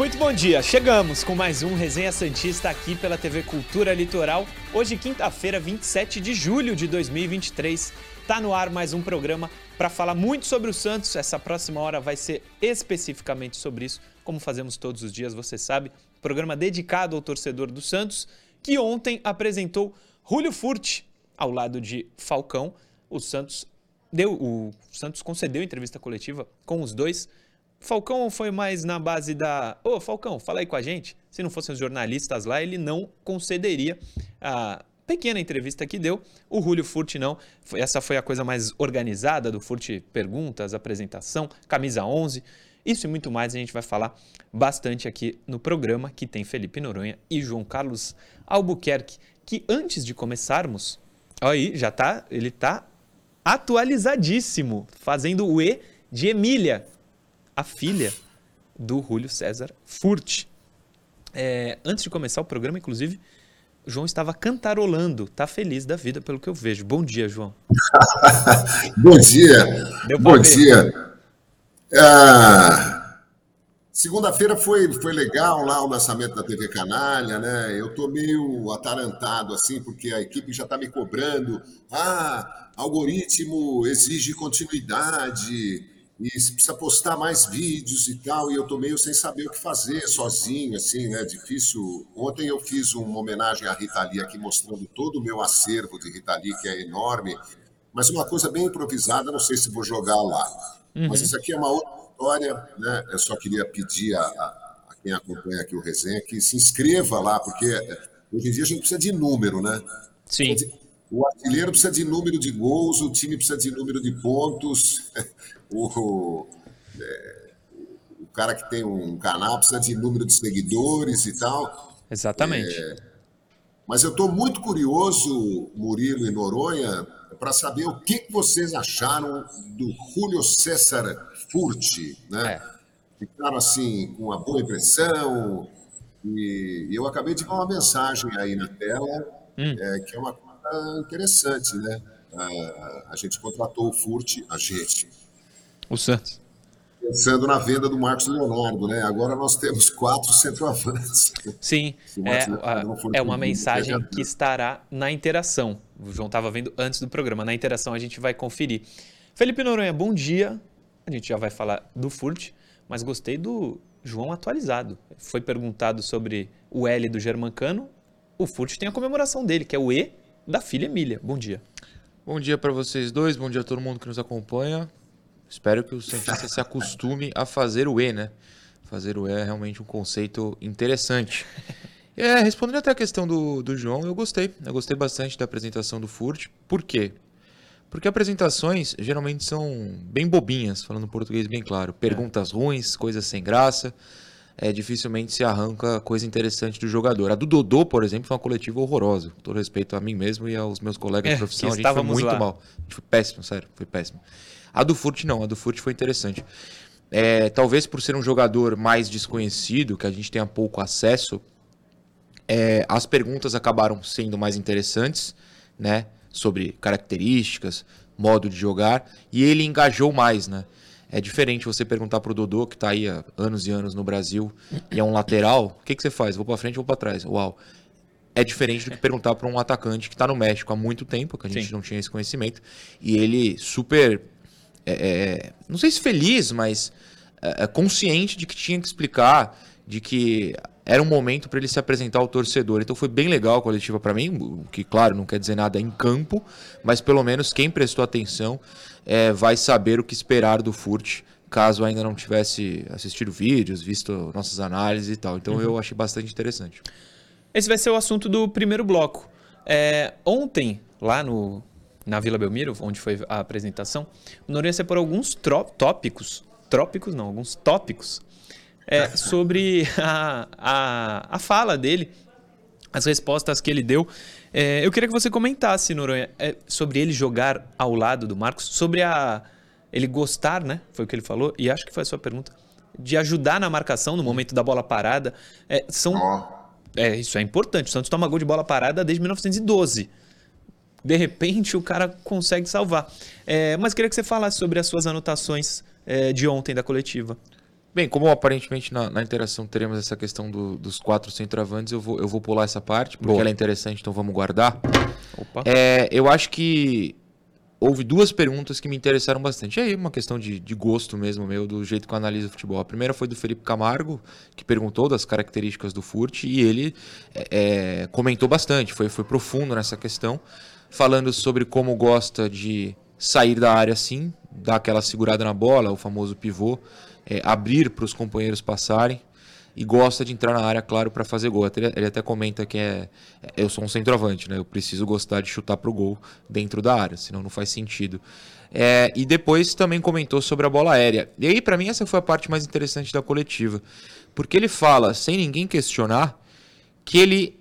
Muito bom dia, chegamos com mais um Resenha Santista aqui pela TV Cultura Litoral. Hoje, quinta-feira, 27 de julho de 2023. Tá no ar mais um programa para falar muito sobre o Santos. Essa próxima hora vai ser especificamente sobre isso, como fazemos todos os dias, você sabe. Programa dedicado ao torcedor do Santos, que ontem apresentou Julio Furti ao lado de Falcão. O Santos deu, o Santos concedeu entrevista coletiva com os dois Falcão foi mais na base da. Ô, Falcão, fala aí com a gente. Se não fossem os jornalistas lá, ele não concederia a pequena entrevista que deu. O Julio Furti não. Essa foi a coisa mais organizada do Furti Perguntas, apresentação, camisa 11. Isso e muito mais a gente vai falar bastante aqui no programa que tem Felipe Noronha e João Carlos Albuquerque. Que antes de começarmos, aí já tá, ele tá atualizadíssimo, fazendo o E de Emília, a filha do Júlio César Furt. É, antes de começar o programa, inclusive, João estava cantarolando, tá feliz da vida pelo que eu vejo. Bom dia, João. Bom dia. Bom ver. dia. Ah, Segunda-feira foi, foi legal lá o lançamento da TV Canalha, né? Eu tô meio atarantado assim, porque a equipe já está me cobrando. Ah, algoritmo exige continuidade e precisa postar mais vídeos e tal, e eu tô meio sem saber o que fazer sozinho, assim, né? Difícil. Ontem eu fiz uma homenagem à Rita Lee aqui, mostrando todo o meu acervo de Rita Lee, que é enorme, mas uma coisa bem improvisada, não sei se vou jogar lá. Uhum. Mas isso aqui é uma outra história, né? Eu só queria pedir a, a, a quem acompanha aqui o resenha que se inscreva lá, porque hoje em dia a gente precisa de número, né? Sim. O artilheiro precisa de número de gols, o time precisa de número de pontos. o, é, o cara que tem um canal precisa de número de seguidores e tal. Exatamente. É, mas eu estou muito curioso, Murilo e Noronha, para saber o que, que vocês acharam do Julio César Furti, né? É. Ficaram assim com uma boa impressão. E eu acabei de ver uma mensagem aí na tela, hum. é, que é uma coisa interessante, né? A, a gente contratou o Furti, a gente, o Santos. Pensando na venda do Marcos Leonardo, né? Agora nós temos quatro centroavantes. Sim, é, é uma mensagem que estará na interação. O João estava vendo antes do programa. Na interação a gente vai conferir. Felipe Noronha, bom dia. A gente já vai falar do Furt, mas gostei do João atualizado. Foi perguntado sobre o L do Germancano. O Furt tem a comemoração dele, que é o E da filha Emília. Bom dia. Bom dia para vocês dois, bom dia a todo mundo que nos acompanha. Espero que o cientista se acostume a fazer o E, né? Fazer o E é realmente um conceito interessante. É, respondendo até a questão do, do João, eu gostei. Eu gostei bastante da apresentação do Furt. Por quê? Porque apresentações geralmente são bem bobinhas, falando português bem claro. Perguntas é. ruins, coisas sem graça. É, dificilmente se arranca coisa interessante do jogador. A do Dodô, por exemplo, foi uma coletiva horrorosa. Com todo respeito a mim mesmo e aos meus colegas é, de profissão, a gente foi muito lá. mal. A gente foi péssimo, sério, foi péssimo. A do Furt não, a do Furt foi interessante. É, talvez por ser um jogador mais desconhecido, que a gente tenha pouco acesso, é, as perguntas acabaram sendo mais interessantes, né? Sobre características, modo de jogar, e ele engajou mais, né? É diferente você perguntar pro Dodô, que está aí há anos e anos no Brasil, e é um lateral, o que, que você faz? Vou para frente ou para trás? Uau. É diferente do que perguntar para um atacante que está no México há muito tempo, que a gente Sim. não tinha esse conhecimento, e ele super é, é, não sei se feliz, mas é, é, consciente de que tinha que explicar, de que era um momento para ele se apresentar ao torcedor. Então foi bem legal a coletiva para mim, o que, claro, não quer dizer nada em campo, mas pelo menos quem prestou atenção é, vai saber o que esperar do Furt, caso ainda não tivesse assistido vídeos, visto nossas análises e tal. Então uhum. eu achei bastante interessante. Esse vai ser o assunto do primeiro bloco. É, ontem, lá no, na Vila Belmiro, onde foi a apresentação, o Noronha separou alguns tópicos, trópicos não, alguns tópicos, é, sobre a, a, a fala dele, as respostas que ele deu. É, eu queria que você comentasse, Noronha, é, sobre ele jogar ao lado do Marcos, sobre a ele gostar, né? Foi o que ele falou, e acho que foi a sua pergunta, de ajudar na marcação no momento da bola parada. É, são, oh. é, isso é importante. O Santos toma gol de bola parada desde 1912. De repente o cara consegue salvar. É, mas queria que você falasse sobre as suas anotações é, de ontem da coletiva. Bem, como aparentemente na, na interação teremos essa questão do, dos quatro centroavantes, eu vou, eu vou pular essa parte, porque Boa. ela é interessante, então vamos guardar. É, eu acho que houve duas perguntas que me interessaram bastante. E aí, uma questão de, de gosto mesmo meu, do jeito que eu analiso o futebol. A primeira foi do Felipe Camargo, que perguntou das características do Furt, e ele é, é, comentou bastante, foi, foi profundo nessa questão, falando sobre como gosta de sair da área assim, dar aquela segurada na bola, o famoso pivô é, abrir para os companheiros passarem e gosta de entrar na área, claro, para fazer gol. Ele até comenta que é, eu sou um centroavante, né? Eu preciso gostar de chutar para o gol dentro da área, senão não faz sentido. É, e depois também comentou sobre a bola aérea. E aí, para mim, essa foi a parte mais interessante da coletiva, porque ele fala, sem ninguém questionar, que ele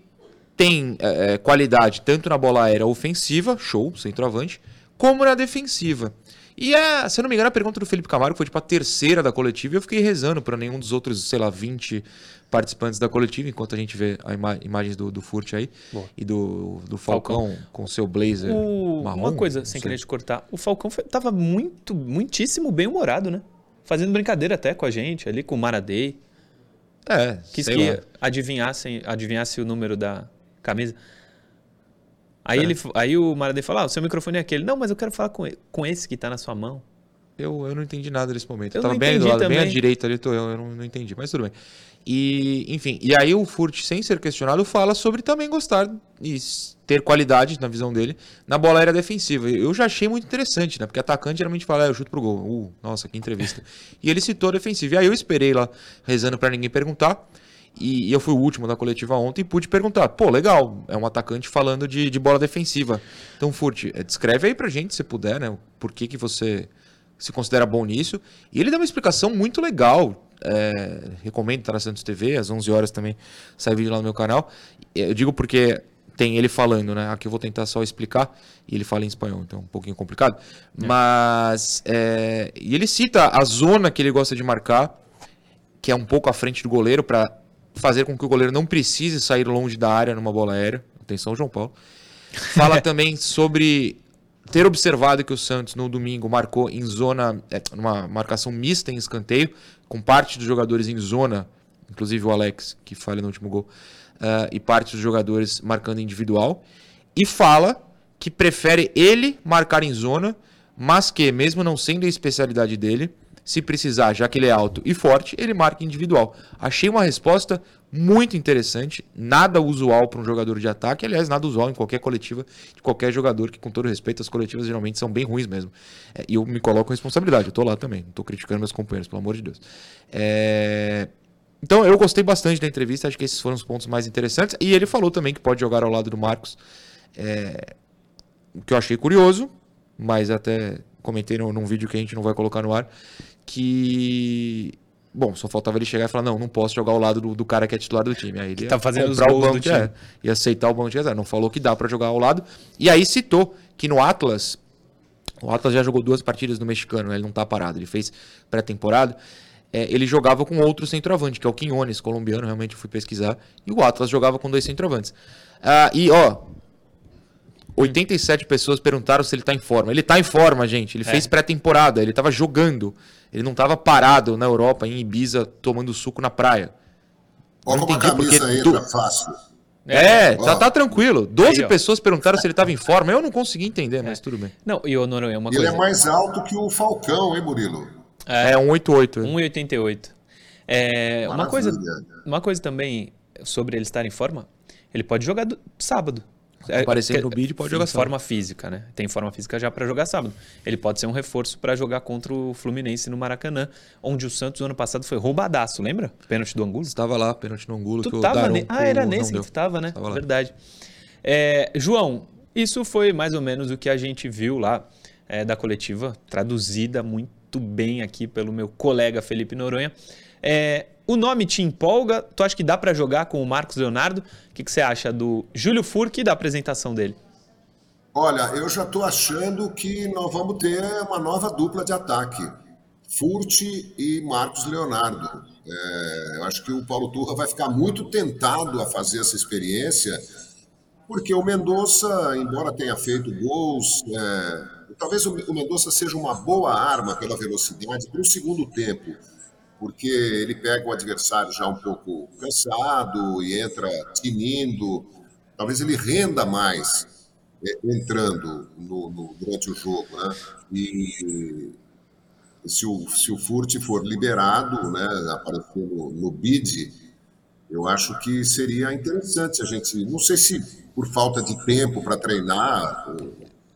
tem é, é qualidade tanto na bola aérea ofensiva, show, centroavante, como na defensiva. E a, se eu não me engano, a pergunta do Felipe Camargo foi tipo a terceira da coletiva e eu fiquei rezando para nenhum dos outros, sei lá, 20 participantes da coletiva, enquanto a gente vê as ima imagens do, do Furt aí Boa. e do, do Falcão, Falcão, com seu blazer o... marrom. Uma coisa, sem querer te cortar, o Falcão foi, tava muito, muitíssimo bem humorado, né? Fazendo brincadeira até com a gente ali, com o Maradei. É, Quis que adivinhasse, adivinhasse o número da camisa. Aí, é. ele, aí o Maradei fala, ah, o seu microfone é aquele. Não, mas eu quero falar com, com esse que está na sua mão. Eu, eu não entendi nada nesse momento. Eu, eu tava bem do lado, também. bem à direita ali, tô eu, eu não, não entendi, mas tudo bem. E, enfim, e aí o Furt, sem ser questionado, fala sobre também gostar e ter qualidade, na visão dele, na bola aérea defensiva. Eu já achei muito interessante, né? Porque atacante geralmente fala, ah, eu chuto pro gol. Uh, nossa, que entrevista. e ele citou a defensiva. E aí eu esperei lá, rezando para ninguém perguntar. E, eu fui o último da coletiva ontem e pude perguntar: pô, legal, é um atacante falando de, de bola defensiva. Então, Furt, é, descreve aí pra gente, se puder, né? Por que, que você se considera bom nisso. E ele dá uma explicação muito legal. É, recomendo estar na Santos TV, às 11 horas também sai vídeo lá no meu canal. Eu digo porque tem ele falando, né? Aqui eu vou tentar só explicar. E ele fala em espanhol, então é um pouquinho complicado. É. Mas. É, e ele cita a zona que ele gosta de marcar, que é um pouco à frente do goleiro, para fazer com que o goleiro não precise sair longe da área numa bola aérea. Atenção, João Paulo. Fala também sobre ter observado que o Santos no domingo marcou em zona, é, numa marcação mista em escanteio, com parte dos jogadores em zona, inclusive o Alex, que falha no último gol, uh, e parte dos jogadores marcando individual. E fala que prefere ele marcar em zona, mas que, mesmo não sendo a especialidade dele, se precisar, já que ele é alto e forte, ele marca individual. Achei uma resposta muito interessante, nada usual para um jogador de ataque, aliás, nada usual em qualquer coletiva de qualquer jogador, que com todo respeito, as coletivas geralmente são bem ruins mesmo. É, e eu me coloco responsabilidade, eu estou lá também, não estou criticando meus companheiros, pelo amor de Deus. É... Então eu gostei bastante da entrevista, acho que esses foram os pontos mais interessantes. E ele falou também que pode jogar ao lado do Marcos, é... o que eu achei curioso, mas até comentei num, num vídeo que a gente não vai colocar no ar, que. Bom, só faltava ele chegar e falar: não, não posso jogar ao lado do, do cara que é titular do time. Aí ele tá fazendo os gols o banco, do time. É, e aceitar o banco de reserva. Não falou que dá para jogar ao lado. E aí citou que no Atlas, o Atlas já jogou duas partidas no mexicano, né? ele não tá parado, ele fez pré-temporada. É, ele jogava com outro centroavante, que é o Quinones, colombiano, realmente fui pesquisar. E o Atlas jogava com dois centroavantes. Ah, e, ó, 87 pessoas perguntaram se ele tá em forma. Ele tá em forma, gente. Ele é. fez pré-temporada, ele tava jogando. Ele não estava parado na Europa, em Ibiza, tomando suco na praia. Olha uma camisa aí, tu... tá fácil. É, tá, tá tranquilo. 12 aí, pessoas perguntaram se ele estava em forma. Eu não consegui entender, é. mas tudo bem. Não, e o Noronha, uma ele coisa. Ele é mais alto que o Falcão, hein, Murilo? É, é 1,88. 1,88. É, uma, coisa, uma coisa também sobre ele estar em forma, ele pode jogar do, sábado. É, Aparecendo no bid pode jogar sábado. forma física, né? Tem forma física já para jogar sábado. Ele pode ser um reforço para jogar contra o Fluminense no Maracanã, onde o Santos no ano passado foi roubadaço, lembra? Pênalti do Angulo. Estava lá, pênalti do Angulo. Tu que tava ne... Ah, era nesse que tu tava, né? Tava Verdade. É, João, isso foi mais ou menos o que a gente viu lá é, da coletiva, traduzida muito bem aqui pelo meu colega Felipe Noronha. É, o nome te empolga? Tu acha que dá para jogar com o Marcos Leonardo? O que, que você acha do Júlio Furque e da apresentação dele? Olha, eu já estou achando que nós vamos ter uma nova dupla de ataque. Furti e Marcos Leonardo. É, eu acho que o Paulo Turra vai ficar muito tentado a fazer essa experiência, porque o Mendonça, embora tenha feito gols, é, talvez o Mendonça seja uma boa arma pela velocidade para o segundo tempo, porque ele pega o adversário já um pouco cansado e entra tinindo. Talvez ele renda mais é, entrando no, no, durante o jogo, né? E se o, se o Furt for liberado, né, aparecer no, no bid, eu acho que seria interessante a gente, não sei se por falta de tempo para treinar,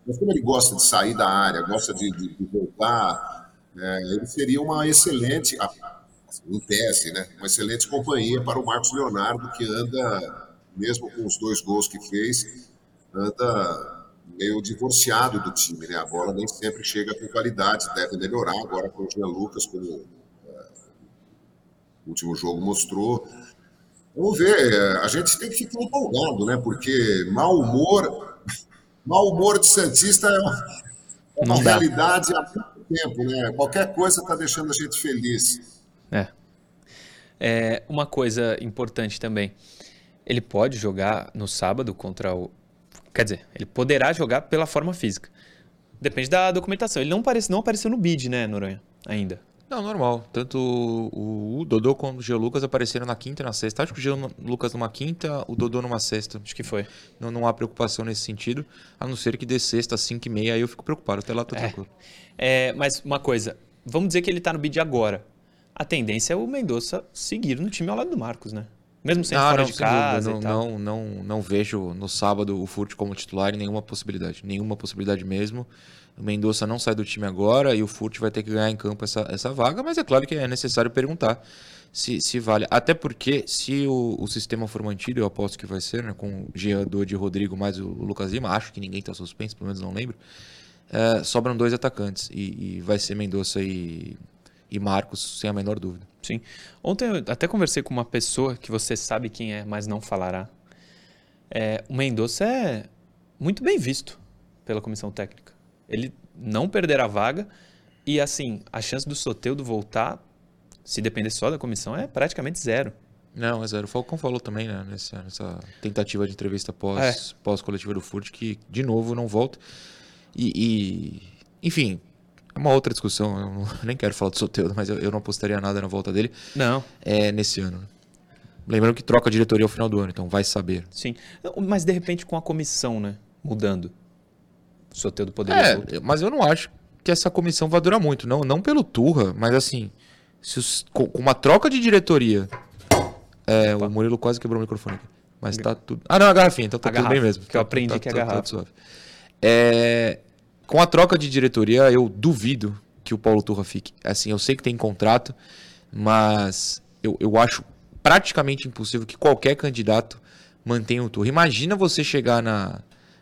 mas como ele gosta de sair da área, gosta de, de, de voltar, é, ele seria uma excelente, em tese, né, uma excelente companhia para o Marcos Leonardo, que anda, mesmo com os dois gols que fez, anda meio divorciado do time, né? A bola nem sempre chega com qualidade, deve melhorar agora com o Jean Lucas, como é, o último jogo mostrou. Vamos ver, é, a gente tem que ficar empolgado, né? Porque mau humor, mau humor de Santista é uma, é uma realidade há muito tempo, né? Qualquer coisa está deixando a gente feliz. É. é. Uma coisa importante também, ele pode jogar no sábado contra o Quer dizer, ele poderá jogar pela forma física. Depende da documentação. Ele não, aparece, não apareceu no bid, né, Noronha? Ainda. Não, normal. Tanto o, o Dodô como o Geo Lucas apareceram na quinta e na sexta. Acho que o Geo Lucas numa quinta, o Dodô numa sexta. Acho que foi. Não, não há preocupação nesse sentido, a não ser que dê sexta às 5 e meia, aí eu fico preocupado. Até lá tô é. tranquilo. É, mas uma coisa, vamos dizer que ele tá no bid agora. A tendência é o Mendonça seguir no time ao lado do Marcos, né? Mesmo sendo ah, fora não, de casa não, não, não, não vejo no sábado o Furt como titular em nenhuma possibilidade. Nenhuma possibilidade mesmo. O Mendonça não sai do time agora e o Furt vai ter que ganhar em campo essa, essa vaga, mas é claro que é necessário perguntar se, se vale. Até porque, se o, o sistema for mantido, eu aposto que vai ser, né, com o Jean de Rodrigo mais o, o Lucas Lima, acho que ninguém está suspenso, pelo menos não lembro. É, sobram dois atacantes e, e vai ser Mendonça e, e Marcos, sem a menor dúvida. Sim. Ontem eu até conversei com uma pessoa que você sabe quem é, mas não falará. É, o Mendonça é muito bem visto pela comissão técnica. Ele não perderá a vaga e, assim, a chance do Soteudo voltar, se depender só da comissão, é praticamente zero. Não, é zero. O Falcão falou também, né, nessa, nessa tentativa de entrevista pós, é. pós coletiva do Furt, que, de novo, não volta. E, e enfim, uma outra discussão, eu não, nem quero falar do Soteldo, mas eu, eu, não apostaria nada na volta dele. Não. É nesse ano. Lembrando que troca a diretoria ao final do ano, então vai saber. Sim. Mas de repente com a comissão, né? Mudando. O Soteldo poderia. É, mas eu não acho que essa comissão vai durar muito. Não, não pelo Turra, mas assim. Se os, com uma troca de diretoria. É, o Murilo quase quebrou o microfone aqui. Mas tá tudo. Ah, não, a garrafinha, então tá a tudo garrafa, bem mesmo. Que eu aprendi tá, que é tá, garrafa. Tá, é, com a troca de diretoria, eu duvido que o Paulo Turra fique. Assim, eu sei que tem contrato, mas eu, eu acho praticamente impossível que qualquer candidato mantenha o Turra. Imagina você chegar na,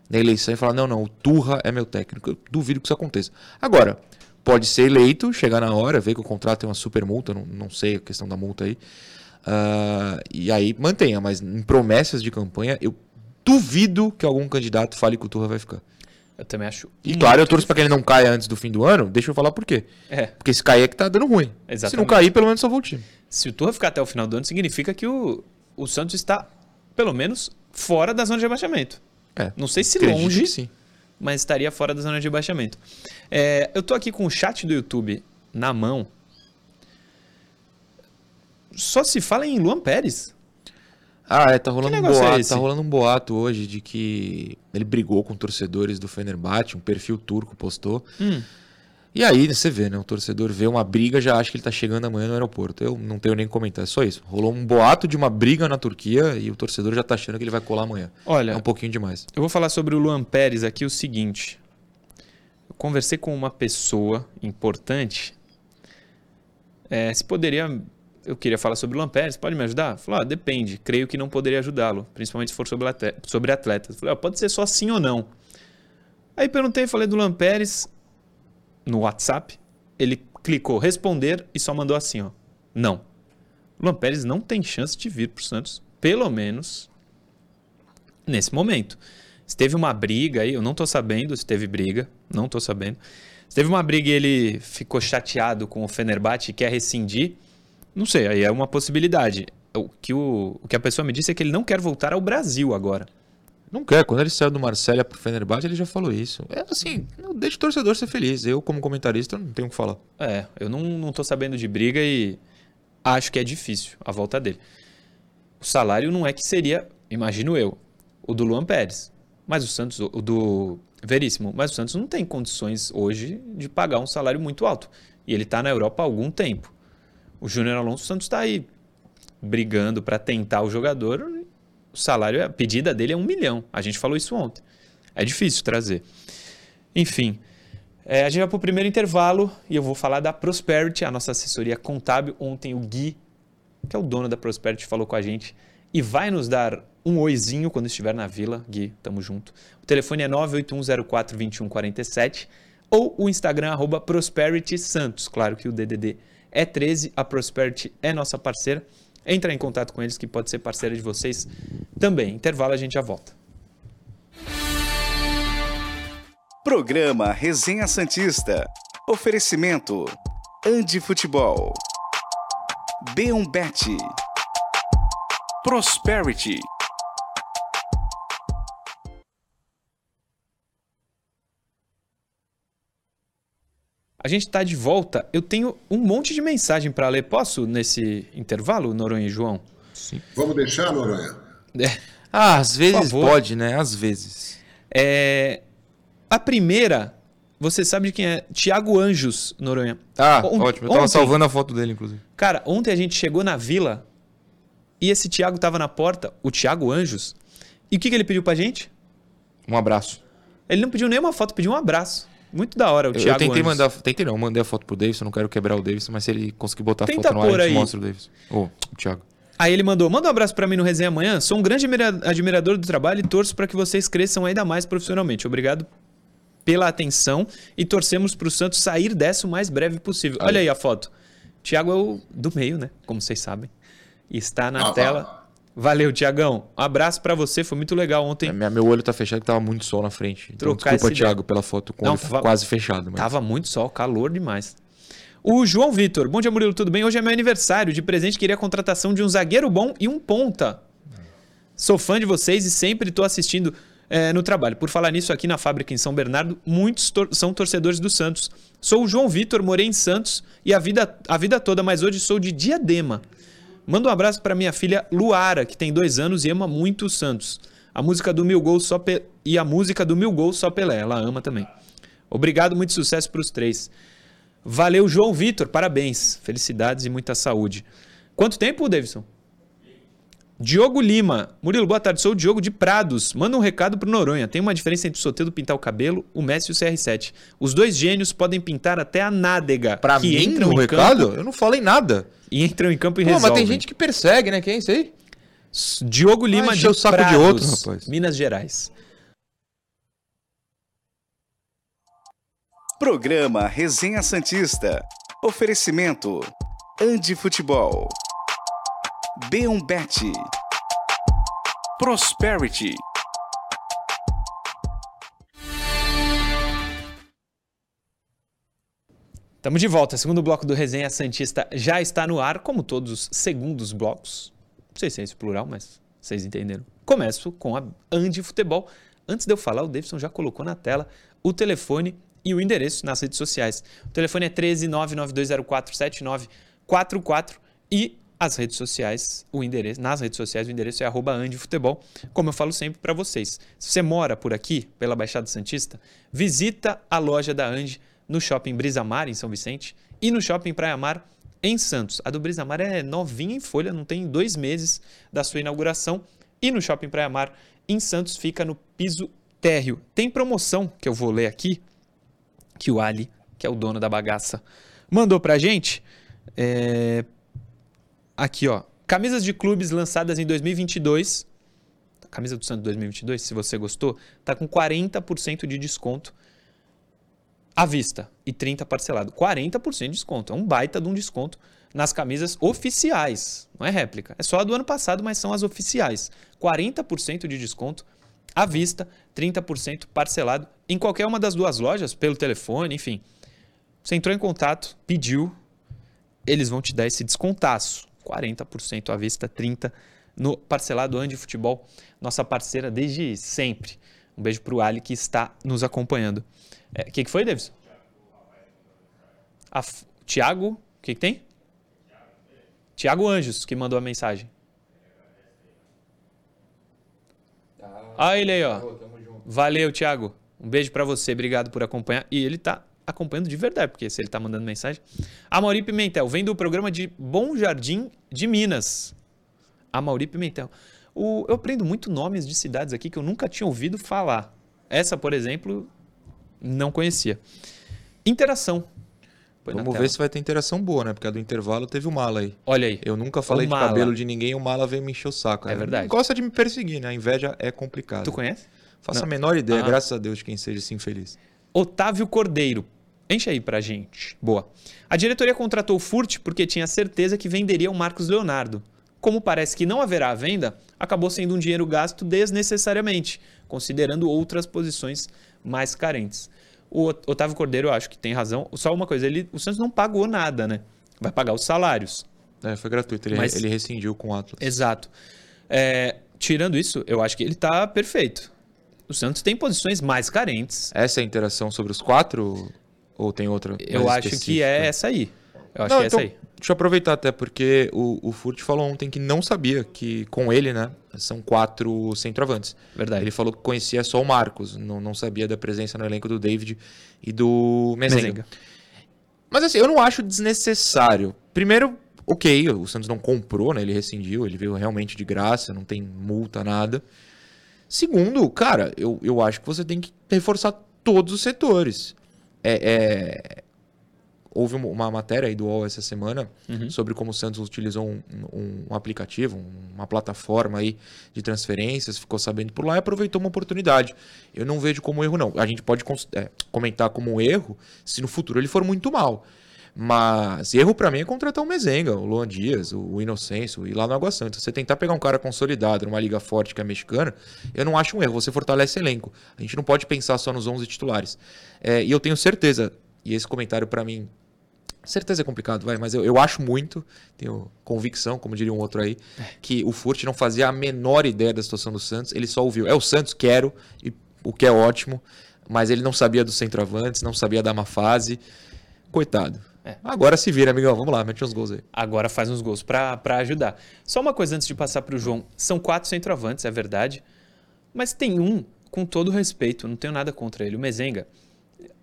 na eleição e falar: não, não, o Turra é meu técnico. Eu duvido que isso aconteça. Agora, pode ser eleito, chegar na hora, ver que o contrato tem uma super multa, não, não sei a questão da multa aí. Uh, e aí mantenha, mas em promessas de campanha, eu duvido que algum candidato fale que o Turra vai ficar. Eu também acho. E claro, eu torço para que ele não caia antes do fim do ano. Deixa eu falar por quê. É. Porque se cair é que tá dando ruim. Exatamente. Se não cair, pelo menos só o time. Se o Turra ficar até o final do ano, significa que o, o Santos está, pelo menos, fora da zona de rebaixamento. É. Não sei se longe, sim. mas estaria fora da zona de rebaixamento. É, eu tô aqui com o chat do YouTube na mão. Só se fala em Luan Pérez. Ah, é, tá rolando um boato, é tá rolando um boato hoje de que ele brigou com torcedores do Fenerbahçe, um perfil turco postou. Hum. E aí você vê, né? O torcedor vê uma briga, já acha que ele tá chegando amanhã no aeroporto. Eu não tenho nem que comentar, é só isso. Rolou um boato de uma briga na Turquia e o torcedor já tá achando que ele vai colar amanhã. Olha, é um pouquinho demais. Eu vou falar sobre o Luan Pérez aqui o seguinte. Eu conversei com uma pessoa importante. É, se poderia eu queria falar sobre o Lampérez, pode me ajudar? Falou, ah, depende, creio que não poderia ajudá-lo, principalmente se for sobre, atleta, sobre atletas. Falei, ah, pode ser só sim ou não. Aí perguntei, falei do Lampérez no WhatsApp, ele clicou responder e só mandou assim, ó, não. Luan Pérez não tem chance de vir para o Santos, pelo menos nesse momento. Se teve uma briga aí, eu não estou sabendo se teve briga, não estou sabendo. Se teve uma briga e ele ficou chateado com o Fenerbahçe e quer rescindir, não sei, aí é uma possibilidade. O que, o, o que a pessoa me disse é que ele não quer voltar ao Brasil agora. Não quer. Quando ele saiu do Marcélia pro Fenerbahçe, ele já falou isso. É assim, deixa o torcedor ser feliz. Eu, como comentarista, não tenho o que falar. É, eu não, não tô sabendo de briga e acho que é difícil a volta dele. O salário não é que seria, imagino eu, o do Luan Pérez. Mas o Santos, o do Veríssimo, mas o Santos não tem condições hoje de pagar um salário muito alto. E ele está na Europa há algum tempo. O Júnior Alonso Santos está aí brigando para tentar o jogador. O salário, a pedida dele é um milhão. A gente falou isso ontem. É difícil trazer. Enfim, é, a gente vai para o primeiro intervalo e eu vou falar da Prosperity, a nossa assessoria contábil. Ontem o Gui, que é o dono da Prosperity, falou com a gente e vai nos dar um oizinho quando estiver na vila. Gui, tamo junto. O telefone é 981042147 ou o Instagram arroba Prosperity Santos. Claro que o DDD é 13, a Prosperity é nossa parceira. Entra em contato com eles que pode ser parceira de vocês também. Intervalo, a gente já volta. Programa Resenha Santista. Oferecimento: Andi Futebol. B1Bet. Prosperity. A gente está de volta. Eu tenho um monte de mensagem para ler. Posso nesse intervalo, Noronha e João? Sim. Vamos deixar, Noronha? É. Ah, às vezes pode, né? Às vezes. É... A primeira, você sabe de quem é? Tiago Anjos, Noronha. Ah, Ont ótimo. Eu tava ontem, salvando a foto dele, inclusive. Cara, ontem a gente chegou na vila e esse Tiago tava na porta, o Tiago Anjos. E o que, que ele pediu pra gente? Um abraço. Ele não pediu nenhuma foto, pediu um abraço. Muito da hora o Thiago. Eu tentei mandar, tentei não, mandei a foto pro Davidson, não quero quebrar o Davidson, mas se ele conseguir botar Tenta a foto no ar, a gente mostra o Davidson. Ô, oh, o Thiago. Aí ele mandou: manda um abraço para mim no Resenha amanhã. Sou um grande admirador do trabalho e torço para que vocês cresçam ainda mais profissionalmente. Obrigado pela atenção e torcemos para o Santos sair dessa o mais breve possível. Aí. Olha aí a foto. Thiago é o do meio, né? Como vocês sabem. Está na ah, tela. Valeu, Tiagão. Um abraço para você, foi muito legal ontem. É, meu olho tá fechado que tava muito sol na frente. Então, Trocar desculpa, Thiago, pela foto com Não, tava, quase fechado. Mas... Tava muito sol, calor demais. O João Vitor. Bom dia, Murilo, tudo bem? Hoje é meu aniversário. De presente, queria a contratação de um zagueiro bom e um ponta. Sou fã de vocês e sempre estou assistindo é, no trabalho. Por falar nisso, aqui na fábrica em São Bernardo, muitos tor são torcedores do Santos. Sou o João Vitor, morei em Santos e a vida, a vida toda, mas hoje sou de Diadema. Manda um abraço para minha filha Luara, que tem dois anos e ama muito o Santos. A música do Mil Gols só Pe... e a música do Mil Gols só Pelé, ela ama também. Obrigado, muito sucesso para os três. Valeu, João Vitor, parabéns. Felicidades e muita saúde. Quanto tempo, Davidson? Diogo Lima. Murilo, boa tarde. Sou o Diogo de Prados. Manda um recado pro Noronha. Tem uma diferença entre o Soteldo pintar o cabelo, o Messi e o CR7. Os dois gênios podem pintar até a nádega. Pra que mim, entram no recado? Campo, eu não falei nada. E entram em campo e Pô, resolvem. mas tem gente que persegue, né? Quem é isso aí? Diogo Lima ah, de o saco Prados, de outro, rapaz. Minas Gerais. Programa Resenha Santista. Oferecimento. Andi Futebol. B1Bet. Prosperity. Estamos de volta. Segundo bloco do Resenha Santista já está no ar, como todos os segundos blocos. Não sei se é esse plural, mas vocês entenderam. Começo com a Andi Futebol. Antes de eu falar, o Davidson já colocou na tela o telefone e o endereço nas redes sociais. O telefone é 13 99204 7944 e as redes sociais, o endereço, nas redes sociais o endereço é arroba andifutebol, como eu falo sempre para vocês. Se você mora por aqui, pela Baixada Santista, visita a loja da Andi no Shopping Brisa Mar, em São Vicente, e no Shopping Praia Mar, em Santos. A do Brisa Mar é novinha em folha, não tem dois meses da sua inauguração. E no Shopping Praia Mar, em Santos, fica no piso térreo. Tem promoção que eu vou ler aqui, que o Ali, que é o dono da bagaça, mandou pra gente. É, Aqui, ó. Camisas de clubes lançadas em 2022. Camisa do Santos 2022, se você gostou, tá com 40% de desconto à vista e 30 parcelado. 40% de desconto. É um baita de um desconto nas camisas oficiais. Não é réplica. É só a do ano passado, mas são as oficiais. 40% de desconto à vista, 30% parcelado em qualquer uma das duas lojas, pelo telefone, enfim. Você entrou em contato, pediu, eles vão te dar esse descontaço. 40% à vista, 30% no parcelado Andi Futebol, nossa parceira desde sempre. Um beijo para o Ali que está nos acompanhando. O é, que, que foi, Davis? A, Tiago, o que, que tem? Tiago Anjos que mandou a mensagem. Ah, ele aí, ó. Valeu, Tiago. Um beijo para você, obrigado por acompanhar. E ele tá acompanhando de verdade, porque se ele tá mandando mensagem. Amaury Pimentel, vem do programa de Bom Jardim de Minas. Amaury Pimentel. O, eu aprendo muito nomes de cidades aqui que eu nunca tinha ouvido falar. Essa, por exemplo, não conhecia. Interação. Põe Vamos ver se vai ter interação boa, né? Porque a do intervalo teve o Mala aí. Olha aí. Eu nunca falei de cabelo de ninguém, o Mala veio me encher o saco. É né? verdade. Gosta de me perseguir, né? A inveja é complicada. Tu conhece? Faço Não. a menor ideia, ah. graças a Deus, de quem seja assim feliz. Otávio Cordeiro. Enche aí pra gente. Boa. A diretoria contratou o Furt porque tinha certeza que venderia o Marcos Leonardo. Como parece que não haverá venda, acabou sendo um dinheiro gasto desnecessariamente, considerando outras posições mais carentes. O Otávio Cordeiro, eu acho que tem razão. Só uma coisa, ele, o Santos não pagou nada, né? Vai pagar os salários. É, foi gratuito. Ele, Mas, ele rescindiu com o Atlas. Exato. É, tirando isso, eu acho que ele está perfeito. O Santos tem posições mais carentes. Essa é a interação sobre os quatro? Ou tem outra? Eu acho que é essa aí. Eu acho não, que é então, essa aí. Deixa eu aproveitar até, porque o, o Furt falou ontem que não sabia que com ele, né, são quatro centroavantes. Verdade. Ele falou que conhecia só o Marcos, não, não sabia da presença no elenco do David e do Mezenga. Mezenga. Mas assim, eu não acho desnecessário. Primeiro, ok, o Santos não comprou, né, ele rescindiu, ele veio realmente de graça, não tem multa, nada. Segundo, cara, eu, eu acho que você tem que reforçar todos os setores. É, é, houve uma matéria aí do UOL essa semana uhum. sobre como o Santos utilizou um, um, um, aplicativo, uma plataforma aí de transferências, ficou sabendo por lá e aproveitou uma oportunidade. Eu não vejo como erro, não. A gente pode é, comentar como um erro se no futuro ele for muito mal. Mas erro para mim é contratar o Mezenga, o Luan Dias, o Inocêncio, ir lá no Água Santa. Você tentar pegar um cara consolidado numa liga forte que é mexicana, eu não acho um erro. Você fortalece elenco. A gente não pode pensar só nos 11 titulares. É, e eu tenho certeza, e esse comentário para mim Certeza é complicado, vai, mas eu, eu acho muito, tenho convicção, como diria um outro aí, que o Furt não fazia a menor ideia da situação do Santos, ele só ouviu. É o Santos, quero, e, o que é ótimo, mas ele não sabia dos centroavantes, não sabia dar uma fase. Coitado. É. Agora se vira, amigão. Vamos lá, mete uns gols aí. Agora faz uns gols para ajudar. Só uma coisa antes de passar para o João. São quatro centroavantes, é verdade. Mas tem um, com todo respeito, não tenho nada contra ele, o Mezenga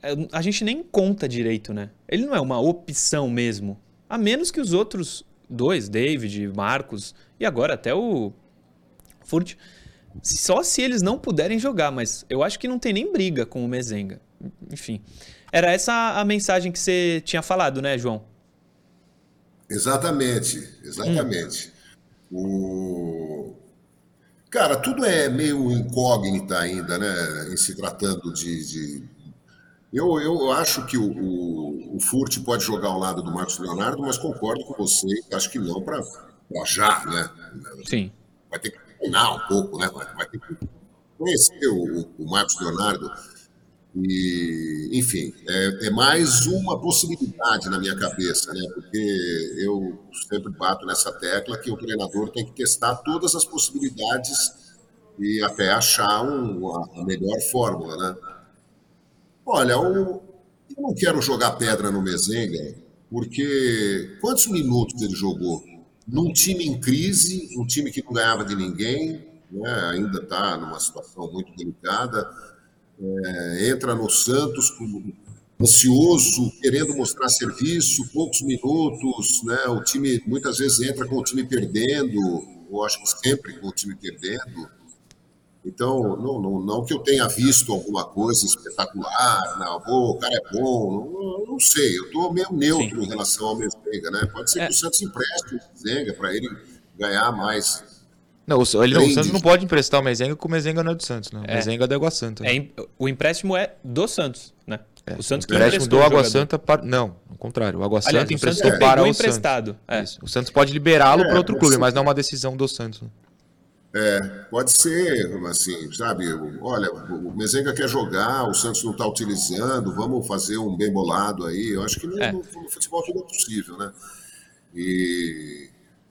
é, a gente nem conta direito, né? Ele não é uma opção mesmo. A menos que os outros dois, David, Marcos e agora até o Furt, só se eles não puderem jogar, mas eu acho que não tem nem briga com o Mezenga. Enfim. Era essa a mensagem que você tinha falado, né, João? Exatamente, exatamente. Hum. O... Cara, tudo é meio incógnita ainda, né? Em se tratando de, de eu, eu acho que o, o, o Furt pode jogar ao lado do Marcos Leonardo, mas concordo com você, acho que não para já, né? Sim. Vai ter que treinar um pouco, né? Vai ter que conhecer o, o Marcos Leonardo. E, enfim, é, é, mais uma possibilidade na minha cabeça, né? Porque eu sempre bato nessa tecla que o treinador tem que testar todas as possibilidades e até achar um, a melhor fórmula, né? Olha, eu não quero jogar pedra no Mezenga, porque quantos minutos ele jogou? Num time em crise, um time que não ganhava de ninguém, né? ainda está numa situação muito delicada, é, entra no Santos ansioso, querendo mostrar serviço, poucos minutos, né? o time muitas vezes entra com o time perdendo, eu acho que sempre com o time perdendo. Então, não, não, não, que eu tenha visto alguma coisa espetacular, não, o cara é bom, não, não sei, eu estou meio neutro Sim. em relação ao Mezenga, né? Pode ser é. que o Santos empreste o Mezenga para ele ganhar mais. Não, o, ele, o Santos não pode emprestar o Mezenga porque o Mezenga não é do Santos, né? O é. Mezenga é da Água Santa. Né? É, o empréstimo é do Santos, né? É, o Santos o empréstimo do Água Santa para... Não, contrário. O Água Aliás, Santa o Santos emprestou pegou para o emprestado. Santos. É. Isso. O Santos pode liberá-lo É, para outro pode clube, mas não é uma decisão do Santos. né? É, pode ser, assim, sabe? Olha, o Mezenga quer jogar, o Santos não está utilizando, vamos fazer um bem bolado aí. Eu acho que no, É. no- no futebol tudo é possível, né? E,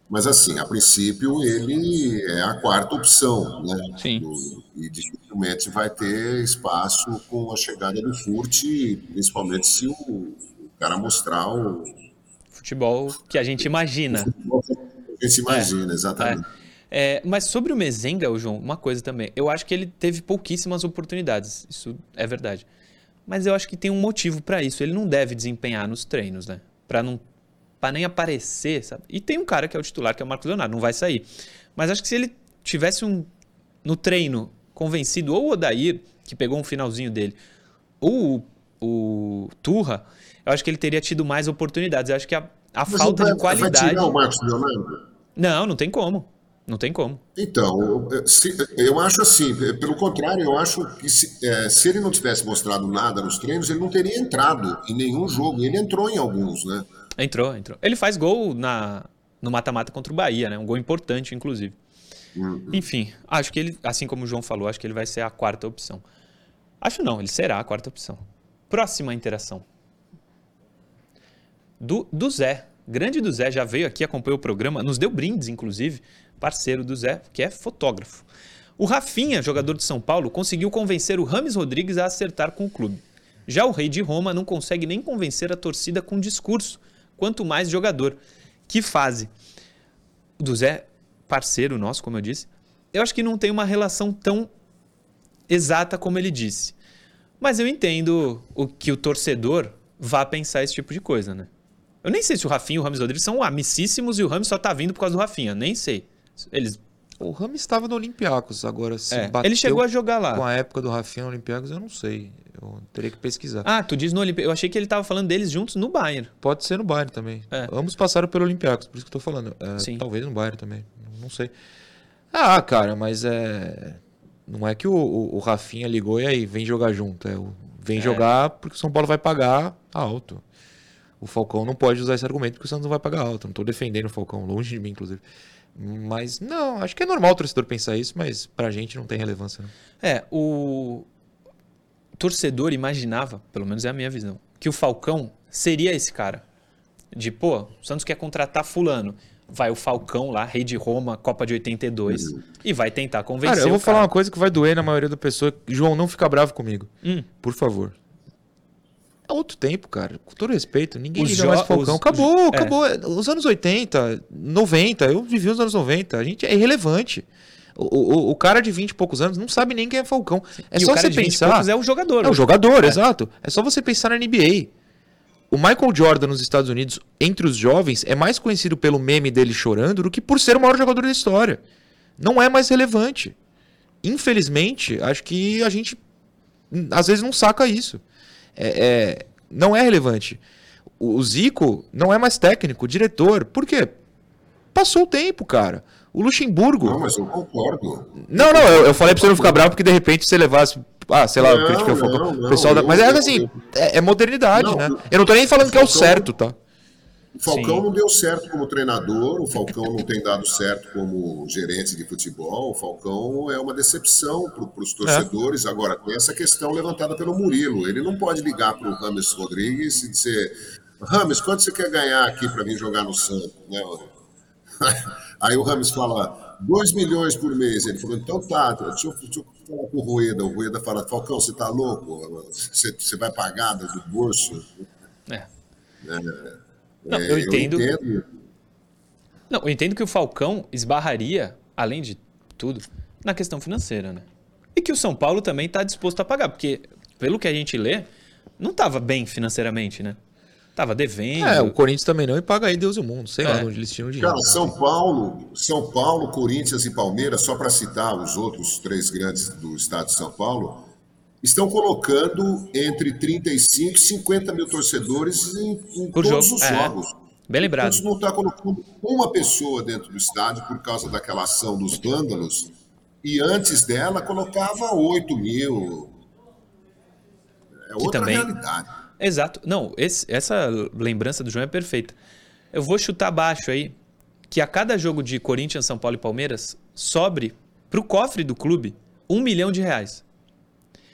mas, assim, a princípio, ele é a quarta opção, né? Sim. Do- e dificilmente vai ter espaço com a chegada do Furt, principalmente se o, o cara mostrar o. Futebol que a gente imagina. A gente imagina, exatamente. É, mas sobre o Mezenga, o João, uma coisa também. Eu acho que ele teve pouquíssimas oportunidades. Isso é verdade. Mas eu acho que tem um motivo pra isso. Ele não deve desempenhar nos treinos, né? Pra não para nem aparecer, sabe? E tem um cara que é o titular, que é o Marcos Leonardo, não vai sair. Mas acho que se ele tivesse um no treino convencido ou o Odair, que pegou um finalzinho dele, ou o, o Turra, eu acho que ele teria tido mais oportunidades. Eu acho que a, a Mas falta vai- de qualidade. Vai tirar o Marcos Leonardo? Não, não tem como. Não tem como. Então, se- eu acho assim, pelo contrário, eu acho que se, é, se ele não tivesse mostrado nada nos treinos, ele não teria entrado em nenhum jogo. Ele entrou em alguns, né? Entrou, entrou. Ele faz gol na, no mata-mata contra o Bahia, né? Um gol importante, inclusive. Enfim, acho que ele, assim como o João falou, acho que ele vai ser a quarta opção. Acho não, ele será a quarta opção. Próxima interação. Do, do Zé. Grande do Zé, já veio aqui, acompanhou o programa, nos deu brindes, inclusive, parceiro do Zé, que é fotógrafo. O Rafinha, jogador de São Paulo, conseguiu convencer o Rames Rodrigues a acertar com o clube. Já o Rei de Roma não consegue nem convencer a torcida com discurso, quanto mais jogador. Que fase. O do Zé, parceiro nosso, como eu disse, eu acho que não tem uma relação tão exata como ele disse. Mas eu entendo o que o torcedor vá pensar esse tipo de coisa, né? Eu nem sei se o Rafinha e o Rames Rodrigues são amicíssimos e o Rames só tá vindo por causa do Rafinha. Nem sei. Eles. O Ramos estava no Olympiacos, agora se É, bateu ele chegou a jogar lá. com a época do Rafinha no Olympiacos, eu não sei. Eu teria que pesquisar. Ah, tu diz no Olimpíada. Eu achei que ele tava falando deles juntos no Bayern. Pode ser no Bayern também. É. Ambos passaram pelo Olympiacos, por isso que eu tô falando. É, Sim. Talvez no Bayern também, não- sei. Ah, cara, mas é... Não é que o, o, o Rafinha ligou e aí, vem jogar junto. É, vem É. jogar porque o São Paulo vai pagar alto. O Falcão não pode usar esse argumento porque o Santos não vai pagar alto. Não tô defendendo o Falcão, longe de mim, inclusive. Mas, não, acho que é normal o torcedor pensar isso, mas pra gente não tem relevância. Não. É, o torcedor imaginava, pelo menos é a minha visão, que o Falcão seria esse cara. De, pô, o Santos quer contratar fulano. Vai o Falcão lá, rei de Roma, Copa de 82, e vai tentar convencer Cara, eu vou falar cara. uma coisa que vai doer na maioria da pessoa. João, não fica bravo comigo. Hum. Por favor. É outro tempo, cara. Com todo respeito. Ninguém Os liga mais Falcão. os- acabou, é. acabou. Os anos 80, 90, eu vivi os anos 90. A gente é irrelevante. O, o, o cara de 20 e poucos anos não sabe nem quem é Falcão. É e só você de 20 pensar. é o jogador. É o jogador, É. exato. É só você pensar na NBA. O Michael Jordan nos Estados Unidos, entre os jovens, é mais conhecido pelo meme dele chorando do que por ser o maior jogador da história. Não é mais relevante. Infelizmente, acho que a gente às vezes não saca isso. É, é- não é relevante. O, o Zico não é mais técnico, diretor. Por quê? Passou o tempo, cara. O Luxemburgo. Não, mas eu concordo. Não, não, eu, eu falei pra você não ficar bravo porque de repente você levasse. Ah, sei lá, Não, crítica ao Falcão. não, pessoal da- Mas é assim, é, é modernidade, Não, né? eu- não tô nem falando que é o certo, tá? O Falcão Sim. não deu certo como treinador, o Falcão não tem dado certo como gerente de futebol, o Falcão é uma decepção para os torcedores. Agora, tem essa questão levantada pelo Murilo. Ele não pode ligar para o Rames Rodrigues e dizer: Rames, quanto você quer ganhar aqui para vir jogar no Santos? Né? Aí o Rames fala: 2 milhões por mês. Ele falou: então tá, deixa eu, deixa eu falar com o Rueda. O Rueda fala: Falcão, você tá louco? Você, você vai pagar do bolso? É. Não, É, eu entendo. entendo. Não, eu entendo que o Falcão esbarraria, além de tudo, na questão financeira, né? E que o São Paulo também está disposto a pagar, porque, pelo que a gente lê, não estava bem financeiramente, né? Tava devendo. É, o Corinthians também não e paga aí Deus e o mundo. Sei lá É. de onde eles tinham dinheiro. Cara, São Paulo, São Paulo, Corinthians e Palmeiras, só para citar os outros três grandes do estado de São Paulo, estão colocando entre 35 e 50 mil torcedores em, em Por todos jogo, os é. jogos. Bem lembrado. Santos não está colocando uma pessoa dentro do estádio por causa daquela ação dos vândalos, e antes dela colocava 8 mil. É outra também- realidade. Exato. Não, esse, essa lembrança do João é perfeita. Eu vou chutar baixo aí que a cada jogo de Corinthians, São Paulo e Palmeiras sobre para o cofre do clube um milhão de reais.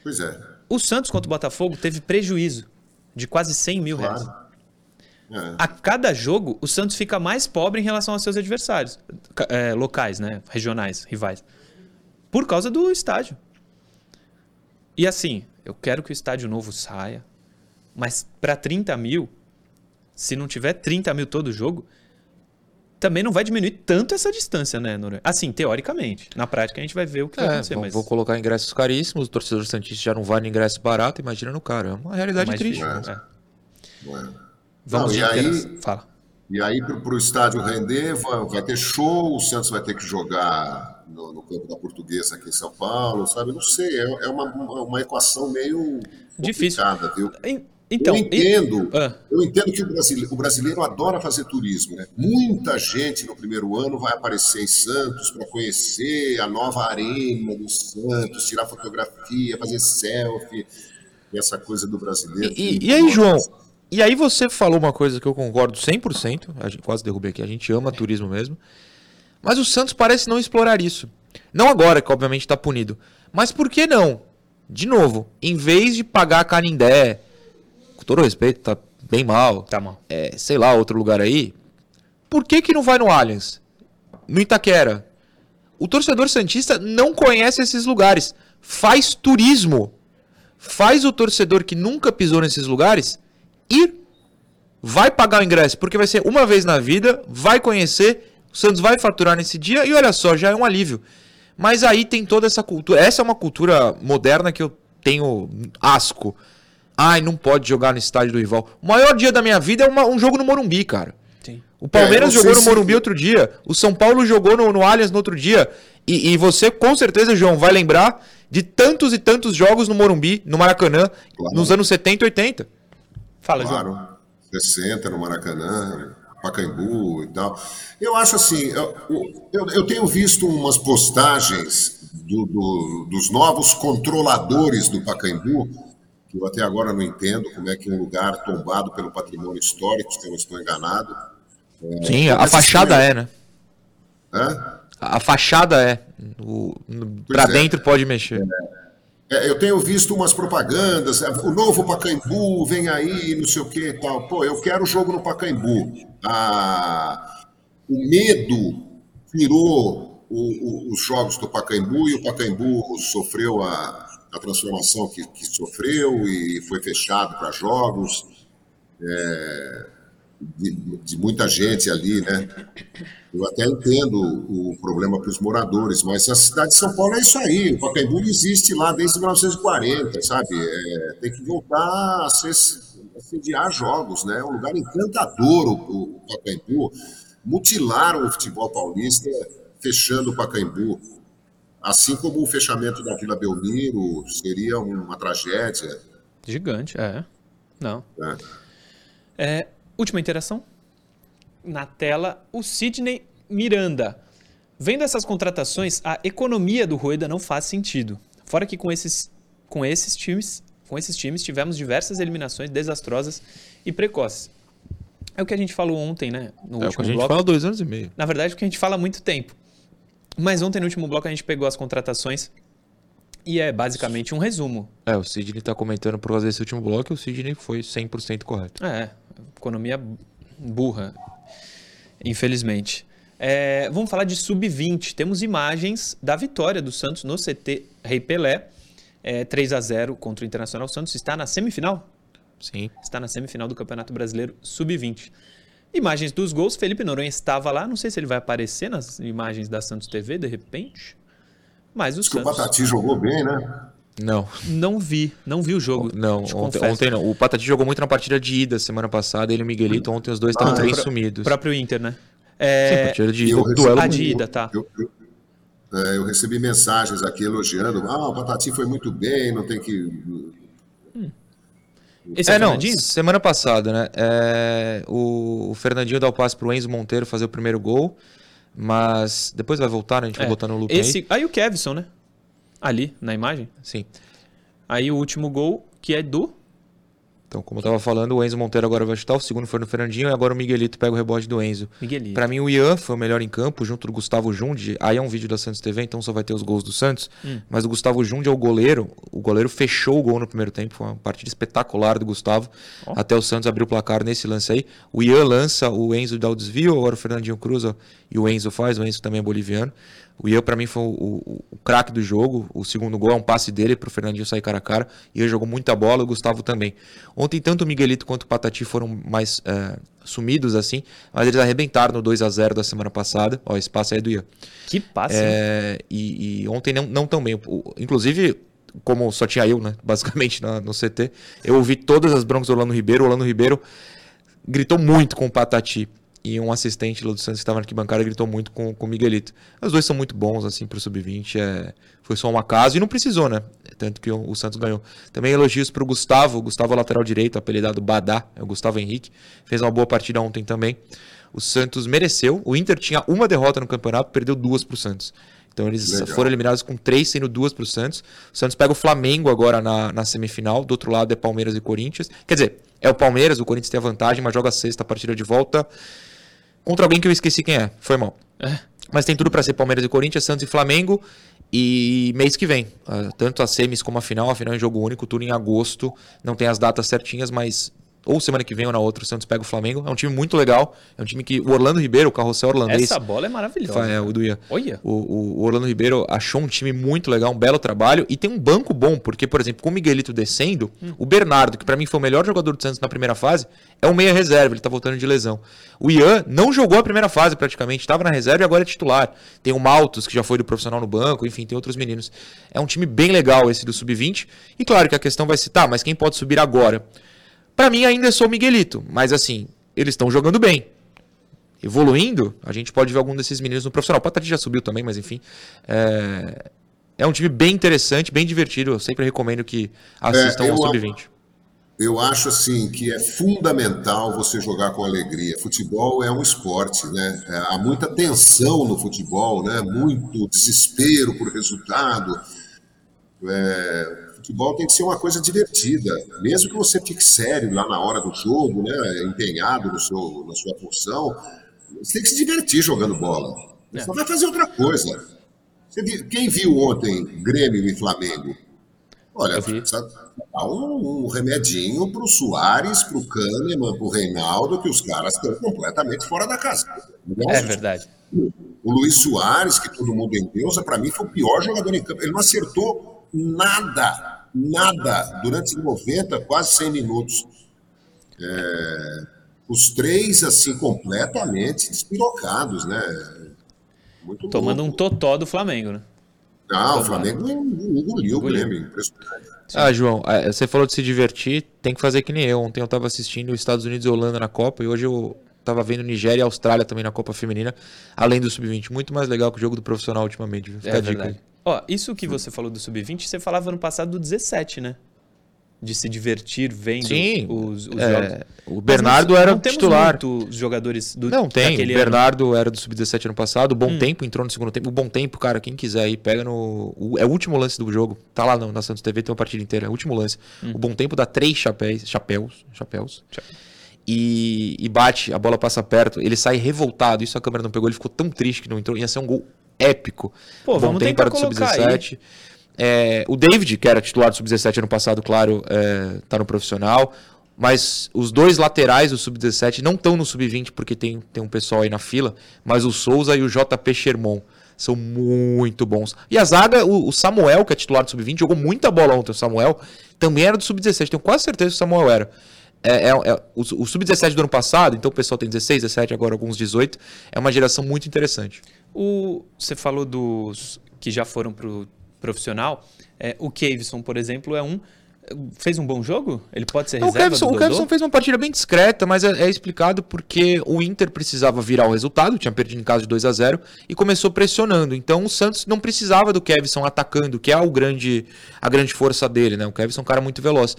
Pois é. O Santos contra o Botafogo teve prejuízo de quase 100 mil Claro. reais. É. A cada jogo, o Santos fica mais pobre em relação aos seus adversários é, locais, né? Regionais, rivais. Por causa do estádio. E assim, eu quero que o estádio novo saia, mas para 30 mil, se não tiver 30 mil todo jogo, também não vai diminuir tanto essa distância, né, Noronha? Assim, teoricamente. Na prática, a gente vai ver o que vai É, acontecer, vou, mas vou colocar ingressos caríssimos, o torcedor Santista já não vai no ingresso barato, imagina no cara. É uma é realidade mais triste. difícil. né? É. Não é. Vamos Não, e aí-. Fala. E aí, para o estádio render, vai, vai ter show, o Santos vai ter que jogar no, no campo da Portuguesa aqui em São Paulo, sabe? Não sei, é, é uma, uma, uma equação meio Difícil. complicada, viu? En- Então, eu entendo, e- Ah. eu entendo que o brasileiro, o brasileiro adora fazer turismo, né? Muita gente no primeiro ano vai aparecer em Santos para conhecer a nova arena do Santos, tirar fotografia, fazer selfie, e essa coisa do brasileiro. E, e aí, João? E aí você falou uma coisa que eu concordo 100%, a gente quase derrubei aqui, a gente ama turismo mesmo, mas o Santos parece não explorar isso. Não agora, que obviamente está punido, mas por que não? De novo, em vez de pagar a Canindé, com todo respeito, tá bem mal, Tá mal. é, sei lá, outro lugar aí, por que que não vai no Allianz? No Itaquera? O torcedor santista não conhece esses lugares. Faz turismo. Faz o torcedor que nunca pisou nesses lugares ir. Vai pagar o ingresso, porque vai ser uma vez na vida, vai conhecer, o Santos vai faturar nesse dia e olha só, já é um alívio. Mas aí tem toda essa cultura. Essa é uma cultura moderna que eu tenho asco. Ai, não pode jogar no estádio do rival. O maior dia da minha vida é uma- um jogo no Morumbi, cara. Sim. O Palmeiras É, jogou no sei se- Morumbi outro dia. O São Paulo jogou no, no Allianz no outro dia. E, e você, com certeza, João, vai lembrar de tantos e tantos jogos no Morumbi, no Maracanã, Claro. nos anos 70 e 80. Fala, João. Claro, 60 no Maracanã, Pacaembu e tal. Eu acho assim, eu, eu, eu tenho visto umas postagens do- do- dos novos controladores do Pacaembu, eu até agora não entendo como é que um lugar tombado pelo patrimônio histórico, se eu não estou enganado. Sim, a, fachada é, né? Né? A, fachada é. O, pra é. dentro pode mexer. É, eu tenho visto umas propagandas, é, o novo Pacaembu vem aí, não sei o que e tal. Pô, eu quero jogo no Pacaembu. Ah, o medo tirou o- o- os jogos do Pacaembu e o Pacaembu sofreu a, a transformação que, que sofreu e foi fechado para jogos. É, de, de muita gente ali, né? Eu até entendo o problema para os moradores, mas a cidade de São Paulo é isso aí. O Pacaembu existe lá desde 1940, sabe? É, tem que voltar a, ser, sediar jogos, né? É um lugar encantador o, o Pacaembu. Mutilaram o futebol paulista fechando o Pacaembu. Assim como o fechamento da Vila Belmiro seria uma tragédia. Gigante, é. Não. né? É, última interação. Na tela, o Sidney Miranda. Vendo essas contratações, a economia do Rueda não faz sentido. Fora que com esses, com esses times, com esses times tivemos diversas eliminações desastrosas e precoces. É o que a gente falou ontem, né? No É o que a gente bloco. fala há dois anos e meio. Na verdade, porque a gente fala há muito tempo. Mas ontem, no último bloco, a gente pegou as contratações e é basicamente um resumo. É, o Sidney tá comentando por causa desse último bloco e o Sidney foi 100% correto. É, economia burra, infelizmente. É, vamos falar de sub-20. Temos imagens da vitória do Santos no CT Rei Pelé, é, 3 a 0 contra o Internacional. O Santos está na semifinal? Sim. Está na semifinal do Campeonato Brasileiro sub-20. Imagens dos gols. Felipe Noronha estava lá. Não sei se ele vai aparecer nas imagens da Santos TV de repente. Mas o Diz que o Santos Patati jogou bem, né? Não, não vi, não vi o jogo. não, te ontem, ontem não. O Patati jogou muito na partida de ida semana passada, ele e o Miguelito, ontem os dois estavam Ah, bem pro- sumidos. próprio Inter, né? Sim, É, partida de E ida, eu recebi- duelo a de ida, tá. Eu, eu- é, eu recebi mensagens aqui elogiando. Ah, o Patati foi muito bem, não tem que. Esse é, É, não, semana passada, né? É, o, o Fernandinho dá o passe pro Enzo Monteiro fazer o primeiro gol, mas depois vai voltar, né? A gente vai É, botar no loop aí. Esse, aí o Kevson, né? Ali, na imagem. Sim. Aí o último gol, que é do Então, como eu estava falando, o Enzo Monteiro agora vai chutar, o segundo foi no Fernandinho e agora o Miguelito pega o rebote do Enzo. Miguelito. Para mim, o Ian foi o melhor em campo, junto do Gustavo Jundi. Aí é um vídeo da Santos TV, então só vai ter os gols do Santos. Hum. Mas o Gustavo Jundi é o goleiro. O goleiro fechou o gol no primeiro tempo. Foi uma partida espetacular do Gustavo. Oh. Até o Santos abrir o placar nesse lance aí. O Ian lança, o Enzo dá o desvio, agora o Fernandinho cruza e o Enzo faz. O Enzo também é boliviano. O Ian, para mim, foi o, o, o craque do jogo. O segundo gol é um passe dele para o Fernandinho sair cara a cara. Ian jogou muita bola, o Gustavo também. Ontem, tanto o Miguelito quanto o Patati foram mais é, sumidos assim, mas eles arrebentaram no 2 a 0 da semana passada. Ó, esse passe aí é do Ian. Que passe! É, e, e, ontem não, não tão bem. O, inclusive, como só tinha eu, né, basicamente, na, no CT, eu ouvi todas as broncas do Orlando Ribeiro. O Orlando Ribeiro gritou muito com o Patati e um assistente lá do Santos que estava na arquibancada gritou muito com, com o Miguelito. Os dois são muito bons, assim, pro Sub-20. É, foi só um acaso e não precisou, né? Tanto que o, o Santos ganhou. Também elogios pro Gustavo, Gustavo lateral direito, apelidado Badá, é o Gustavo Henrique. Fez uma boa partida ontem também. O Santos mereceu. O Inter tinha uma derrota no campeonato, perdeu duas pro Santos. Então eles Legal. foram eliminados com três, sendo duas para o Santos. O Santos pega o Flamengo agora na, na semifinal. Do outro lado é Palmeiras e Corinthians. Quer dizer, é o Palmeiras, o Corinthians tem a vantagem, mas joga a sexta partida de volta contra alguém que eu esqueci quem é. Foi mal. É. Mas tem tudo para ser Palmeiras e Corinthians, Santos e Flamengo. E mês que vem, uh, tanto a semis como a final, a final é jogo único, tudo em agosto. Não tem as datas certinhas, mas ou semana que vem ou na outra, o Santos pega o Flamengo. É um time muito legal. É um time que. O Orlando Ribeiro, o carrossel holandês. Essa bola é maravilhosa. É, o do Ian. Olha. O, o, Orlando Ribeiro achou um time muito legal, um belo trabalho. E tem um banco bom, porque, por exemplo, com o Miguelito descendo, hum. o Bernardo, que para mim foi o melhor jogador do Santos na primeira fase, é o meia reserva. Ele tá voltando de lesão. O Ian não jogou a primeira fase praticamente, estava na reserva e agora é titular. Tem o Maltos, que já foi do profissional no banco, enfim, tem outros meninos. É um time bem legal esse do Sub-20. E claro que a questão vai ser, tá, mas quem pode subir agora? Para mim ainda é o Miguelito, mas assim, eles estão jogando bem. Evoluindo, a gente pode ver algum desses meninos no profissional. O Patati já subiu também, mas enfim. É, é um time bem interessante, bem divertido. Eu sempre recomendo que assistam é, ao Sub-20. Eu acho assim que é fundamental você jogar com alegria. Futebol é um esporte, né? É, há muita tensão no futebol, né? Muito desespero por resultado. É, futebol tem que ser uma coisa divertida, mesmo que você fique sério lá na hora do jogo, né, empenhado no seu, na sua função, você tem que se divertir jogando bola. Você é. não vai fazer outra coisa. Viu, quem viu ontem Grêmio e Flamengo? Olha, dá um, um remedinho para o Soares, para o Kahneman, para o Reinaldo, que os caras estão completamente fora da casa. é verdade. O Luiz Soares, que todo mundo endeusa, para mim foi o pior jogador em campo. Ele não acertou nada nada durante 90, quase 100 minutos. É, os três, assim, completamente despirocados, né? Muito Tomando louco. um totó do Flamengo, né? Ah, o Flamengo engoliu o Grêmio. Ah, João, é, você falou de se divertir, tem que fazer que nem eu. Ontem eu estava assistindo os Estados Unidos e Holanda na Copa e hoje eu estava vendo Nigéria e Austrália também na Copa Feminina, além do Sub-20. Muito mais legal que o jogo do profissional ultimamente. Fica é, a dica aí. Ó, isso que você falou do sub-20, você falava no passado do 17, né? De se divertir vendo Sim, os, os é, jogos. O Bernardo era não titular. Os jogadores do Não tem. O Bernardo ano. era do sub-17 ano passado. O Bom hum. Tempo entrou no segundo tempo. O Bom Tempo, cara, quem quiser aí, pega no. O, é o último lance do jogo. Tá lá no, na Santos TV, tem uma partida inteira. É o último lance. Hum. O Bom Tempo dá três chapéus. Chapéus. Chapéus. E, e, bate, a bola passa perto, ele sai revoltado. Isso a câmera não pegou, ele ficou tão triste que não entrou. Ia ser um gol épico. Pô, vamos tentar para sub-17. É, o David, que era titular do sub-17 ano passado, claro, é, tá no profissional. Mas os dois laterais do sub-17 não estão no sub-20 porque tem, tem um pessoal aí na fila. Mas o Souza e o JP Sherman são muito bons. E a zaga, o, o Samuel, que é titular do sub-20, jogou muita bola ontem. O Samuel também era do sub-17. Tenho quase certeza que o Samuel era. É, é, é, o, o sub-17 do ano passado, então o pessoal tem 16, 17, agora alguns 18. É uma geração muito interessante. O, você falou dos que já foram para o profissional. É, o Kevson, por exemplo, é um. Fez um bom jogo? Ele pode ser reserva o Kevson, do O Kevson fez uma partida bem discreta, mas é, é, explicado porque o Inter precisava virar o resultado, tinha perdido em casa de 2 a 0 e começou pressionando. Então o Santos não precisava do Kevson atacando, que é o grande, a grande força dele, né? O Kevson é um cara muito veloz.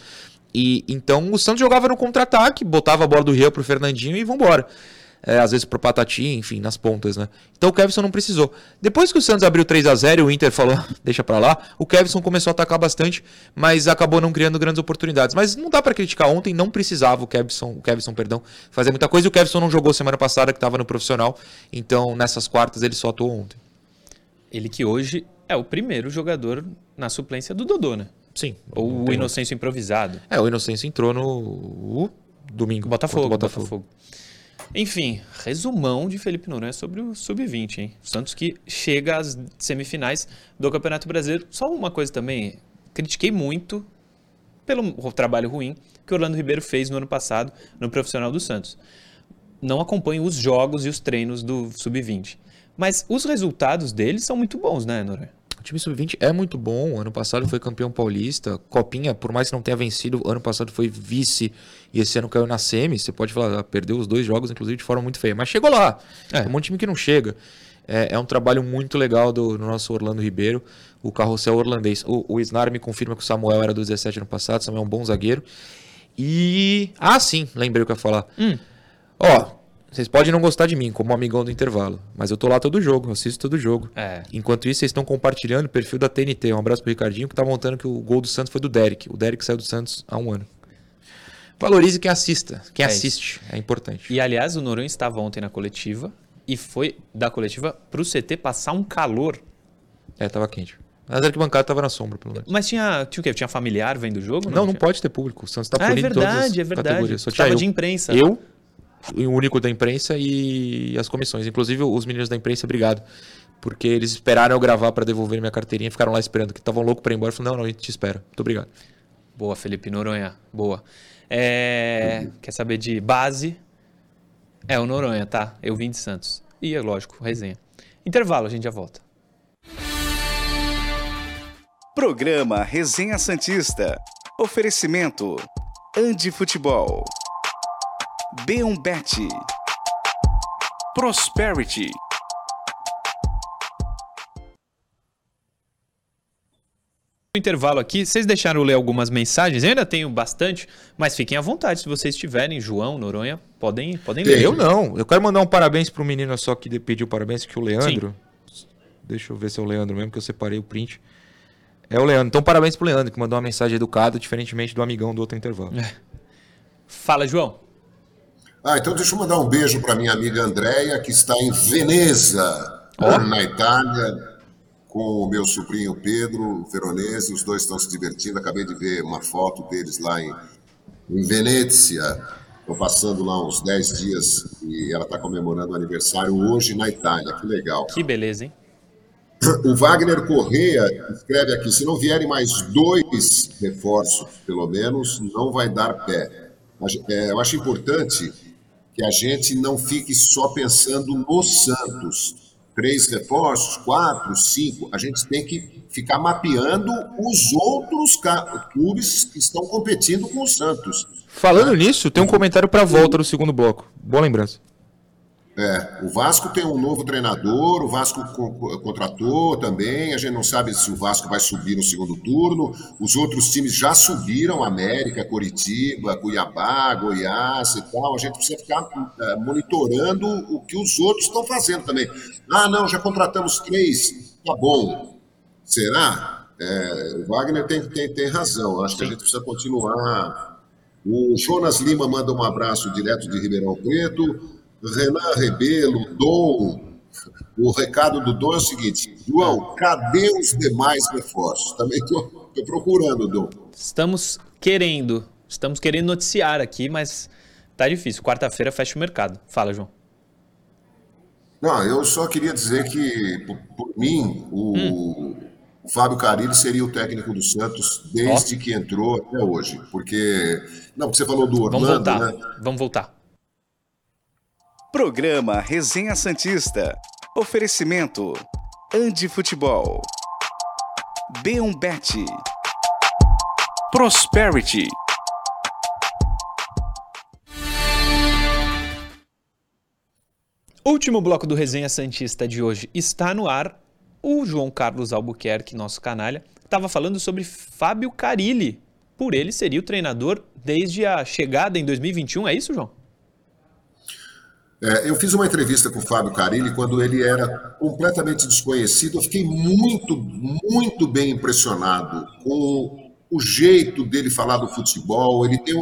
E então o Santos jogava no contra-ataque, botava a bola do Rio pro Fernandinho e vambora. É, às vezes pro Patati, enfim, nas pontas, né? Então o Kevson não precisou. Depois que o Santos abriu 3 a 0 e o Inter falou, deixa para lá, o Kevson começou a atacar bastante, mas acabou não criando grandes oportunidades. Mas não dá para criticar, ontem não precisava o Kevson, o Kevson, perdão, fazer muita coisa, e o Kevson não jogou semana passada que estava no profissional, então nessas quartas ele só atuou ontem. Ele que hoje é o primeiro jogador na suplência do Dodô, né? Sim. Ou o Inocêncio improvisado. É, o Inocêncio entrou no domingo. Botafogo, Botafogo. Botafogo. Enfim, resumão de Felipe Noronha sobre o Sub-20, hein? O Santos que chega às semifinais do Campeonato Brasileiro. Só uma coisa também, critiquei muito pelo trabalho ruim que Orlando Ribeiro fez no ano passado no profissional do Santos. Não acompanho os jogos e os treinos do Sub-20. Mas os resultados deles são muito bons, né, Noronha? Time sub-20 é muito bom. Ano passado foi campeão paulista. Copinha, por mais que não tenha vencido, ano passado foi vice e esse ano caiu na semi. Você pode falar, ah, perdeu os dois jogos, inclusive, de forma muito feia. Mas chegou lá. É, é um time que não chega. É, é, um trabalho muito legal do, do, nosso Orlando Ribeiro, o carrossel orlandês. O, o Snar me confirma que o Samuel era do 17 ano passado, Samuel é um bom zagueiro. E. Ah, sim, lembrei o que eu ia falar. Hum. Ó, vocês podem não gostar de mim como amigão do intervalo, mas eu tô lá todo jogo, eu assisto todo jogo. É. Enquanto isso, vocês estão compartilhando o perfil da TNT. Um abraço pro Ricardinho que tá montando que o gol do Santos foi do Derek. O Derek saiu do Santos há um ano. Valorize quem assista, quem é assiste, isso. é importante. E aliás, o Noronha estava ontem na coletiva e foi da coletiva pro CT passar um calor. É, tava quente. Mas a arquibancada tava na sombra, pelo menos. Mas tinha, tinha o quê? Tinha familiar vendo o jogo? Não, não, não pode ter público. O Santos tá ah, punido é verdade, todas as é verdade. categorias. Só tinha eu, de imprensa. Eu, único da imprensa e as comissões. Inclusive, os meninos da imprensa, obrigado. Porque eles esperaram eu gravar para devolver minha carteirinha, ficaram lá esperando, que estavam loucos para ir embora. Eu falei, não, não, a gente te espera. Muito obrigado. Boa, Felipe Noronha. Boa. É... Quer saber de base? É o Noronha, tá? Eu vim de Santos. E é lógico, resenha. Intervalo, a gente já volta. Programa Resenha Santista. Oferecimento. Andi Futebol. B1Bet. Prosperity. intervalo aqui, vocês deixaram eu ler algumas mensagens, eu ainda tenho bastante, mas fiquem à vontade, se vocês tiverem, João, Noronha, podem, podem ler. Eu não, eu quero mandar um parabéns pro menino só que pediu parabéns, que o Leandro, Sim. deixa eu ver se é o Leandro mesmo, que eu separei o print, é o Leandro, então parabéns pro Leandro, que mandou uma mensagem educada, diferentemente do amigão do outro intervalo. É. Fala, João. Ah, então deixa eu mandar um beijo para minha amiga Andréia, que está em Veneza, na Itália, com o meu sobrinho Pedro Veronese. Os dois estão se divertindo. Acabei de ver uma foto deles lá em, em Venezia. Estou passando lá uns 10 dias e ela está comemorando o aniversário hoje na Itália. Que legal. Que beleza, hein? O Wagner Correia escreve aqui: se não vierem mais dois reforços, pelo menos, não vai dar pé. É, eu acho importante que a gente não fique só pensando no Santos. Três reforços, quatro, cinco. A gente tem que ficar mapeando os outros clubes que estão competindo com o Santos. Falando nisso, tem um comentário para volta no segundo bloco. Boa lembrança. É, o Vasco tem um novo treinador, o Vasco co contratou também, a gente não sabe se o Vasco vai subir no segundo turno, os outros times já subiram, América, Coritiba, Cuiabá, Goiás e tal, a gente precisa ficar é, monitorando o que os outros estão fazendo também. Ah, não, já contratamos três, tá bom, será? É, o Wagner tem, tem, tem razão, acho que a gente precisa continuar. O Jonas Lima manda um abraço direto de Ribeirão Preto, Renan Rebelo, Dom. O recado do Dom é o seguinte: João, cadê os demais reforços? Também estou procurando, Dom. Estamos querendo, estamos querendo noticiar aqui, mas tá difícil. Quarta-feira fecha o mercado. Fala, João. Não, eu só queria dizer que, por, por mim, o, hum. o, Fábio Carilli seria o técnico do Santos desde que entrou até hoje. Porque. Não, porque você falou do Orlando, Vamos voltar. né? Vamos voltar. Programa Resenha Santista. Oferecimento. Andi Futebol. B1Bet. Prosperity. Último bloco do Resenha Santista de hoje está no ar. O João Carlos Albuquerque, nosso canalha, estava falando sobre Fábio Carilli. Por ele seria o treinador desde a chegada em 2021, é isso, João? É, eu fiz uma entrevista com o Fábio Carilli quando ele era completamente desconhecido. Eu fiquei muito, muito bem impressionado com o jeito dele falar do futebol. Ele tem,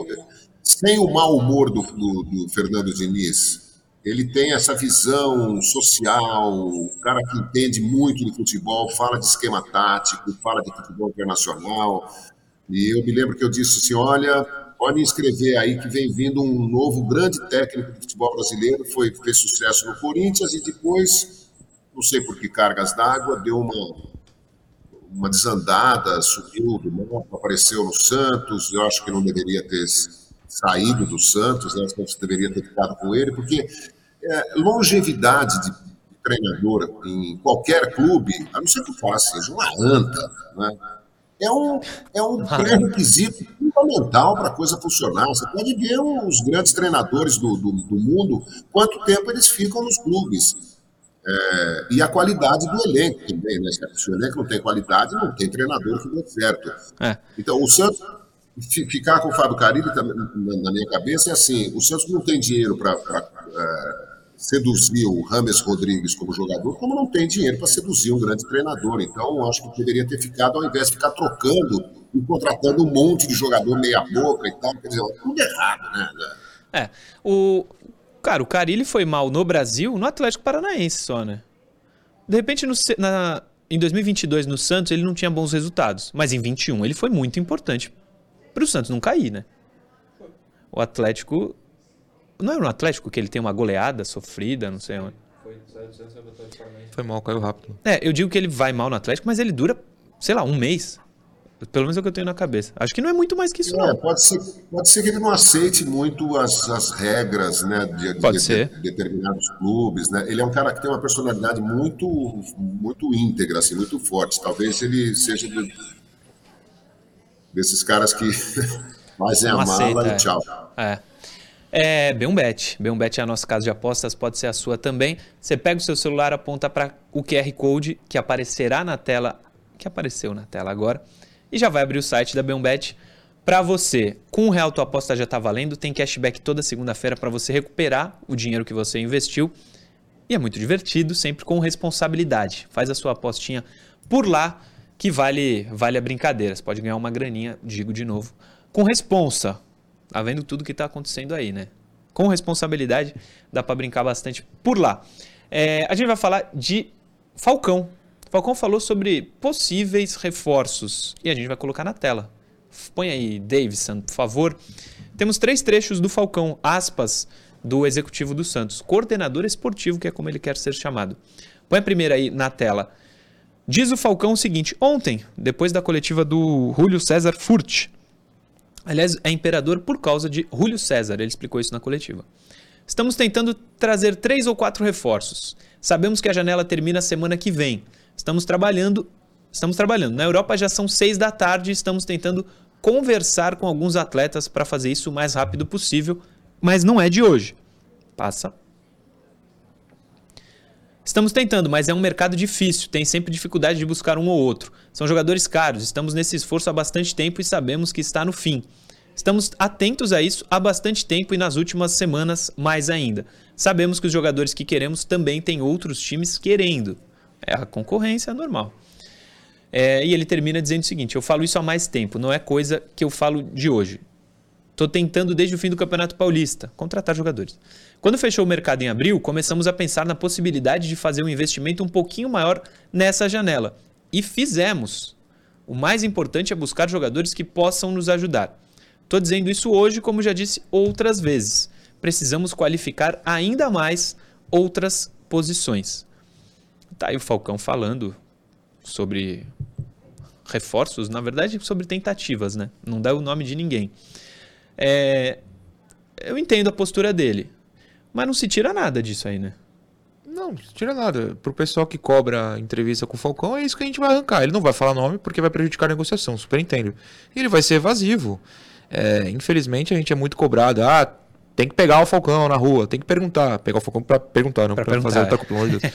sem o mau humor do, do, do Fernando Diniz, ele tem essa visão social, o cara que entende muito de futebol, fala de esquema tático, fala de futebol internacional. E eu me lembro que eu disse assim: olha, pode escrever aí que vem vindo um novo grande técnico de futebol brasileiro, foi, fez sucesso no Corinthians e depois, não sei por que cargas d'água, deu uma, uma desandada, subiu do mapa, apareceu no Santos. Eu acho que não deveria ter saído do Santos, né? Santos deveria ter ficado com ele, porque é, longevidade de treinador em qualquer clube, a não ser que o seja uma anta, né? É um, é um pré-requisito fundamental para a coisa funcionar. Você pode ver os grandes treinadores do, do, do mundo, quanto tempo eles ficam nos clubes. É, e a qualidade do elenco também, né? Se o elenco não tem qualidade, não tem treinador que dê certo. É. Então, o Santos, ficar com o Fábio Carilli na minha cabeça é assim: o Santos não tem dinheiro para seduzir o Rames Rodrigues como jogador, como não tem dinheiro para seduzir um grande treinador. Então, acho que poderia ter ficado, ao invés de ficar trocando e contratando um monte de jogador meia-boca e tal, quer dizer, tudo errado, né? É. O, cara, o Carilli foi mal no Brasil, no Atlético Paranaense só, né? De repente, no, na, em 2022, no Santos, ele não tinha bons resultados. Mas em 21, ele foi muito importante para o Santos não cair, né? O Atlético não é no Atlético que ele tem uma goleada sofrida, não sei onde. Foi mal, caiu rápido. É, eu digo que ele vai mal no Atlético, mas ele dura, sei lá, um mês. Pelo menos é o que eu tenho na cabeça. Acho que não é muito mais que isso, é, não. Pode ser, pode ser que ele não aceite muito as, as regras né, de, pode de, ser. de determinados clubes. Né? Ele é um cara que tem uma personalidade muito, muito íntegra, assim, muito forte. Talvez ele seja de, desses caras que fazem a mala é. e tchau. É. É, Beombet. Beombet é a nossa casa de apostas, pode ser a sua também. Você pega o seu celular, aponta para o QR Code que aparecerá na tela, que apareceu na tela agora, e já vai abrir o site da Beombet para você. Com um real tua aposta já está valendo, tem cashback toda segunda-feira para você recuperar o dinheiro que você investiu. E é muito divertido, sempre com responsabilidade. Faz a sua apostinha por lá que vale, vale a brincadeira. Você pode ganhar uma graninha, digo de novo, com responsa. Tá vendo tudo que está acontecendo aí, né? Com responsabilidade, dá para brincar bastante por lá. É, a gente vai falar de Falcão. Falcão falou sobre possíveis reforços e a gente vai colocar na tela. Põe aí, Davidson, por favor. Temos três trechos do Falcão, aspas, do executivo do Santos, coordenador esportivo, que é como ele quer ser chamado. Põe a primeira aí na tela. Diz o Falcão o seguinte: ontem, depois da coletiva do Julio César Furt, Aliás, é imperador por causa de Júlio César, ele explicou isso na coletiva. Estamos tentando trazer três ou quatro reforços. Sabemos que a janela termina semana que vem. Estamos trabalhando. Estamos trabalhando. Na Europa já são seis da tarde estamos tentando conversar com alguns atletas para fazer isso o mais rápido possível, mas não é de hoje. Passa. Estamos tentando, mas é um mercado difícil, tem sempre dificuldade de buscar um ou outro. São jogadores caros, estamos nesse esforço há bastante tempo e sabemos que está no fim. Estamos atentos a isso há bastante tempo e nas últimas semanas mais ainda. Sabemos que os jogadores que queremos também têm outros times querendo. É a concorrência normal. É, e ele termina dizendo o seguinte: Eu falo isso há mais tempo, não é coisa que eu falo de hoje. Estou tentando desde o fim do Campeonato Paulista contratar jogadores. Quando fechou o mercado em abril, começamos a pensar na possibilidade de fazer um investimento um pouquinho maior nessa janela. E fizemos. O mais importante é buscar jogadores que possam nos ajudar. Estou dizendo isso hoje, como já disse outras vezes. Precisamos qualificar ainda mais outras posições. Tá aí o Falcão falando sobre reforços, na verdade, sobre tentativas, né? Não dá o nome de ninguém. É, eu entendo a postura dele. Mas não se tira nada disso aí, né? Não, não se tira nada. Pro pessoal que cobra entrevista com o Falcão, é isso que a gente vai arrancar. Ele não vai falar nome porque vai prejudicar a negociação, super entendo. E ele vai ser evasivo. É, infelizmente a gente é muito cobrado. Ah, tem que pegar o Falcão na rua, tem que perguntar. Pegar o Falcão pra perguntar, não pra, pra fazer outra culpa, de Deus.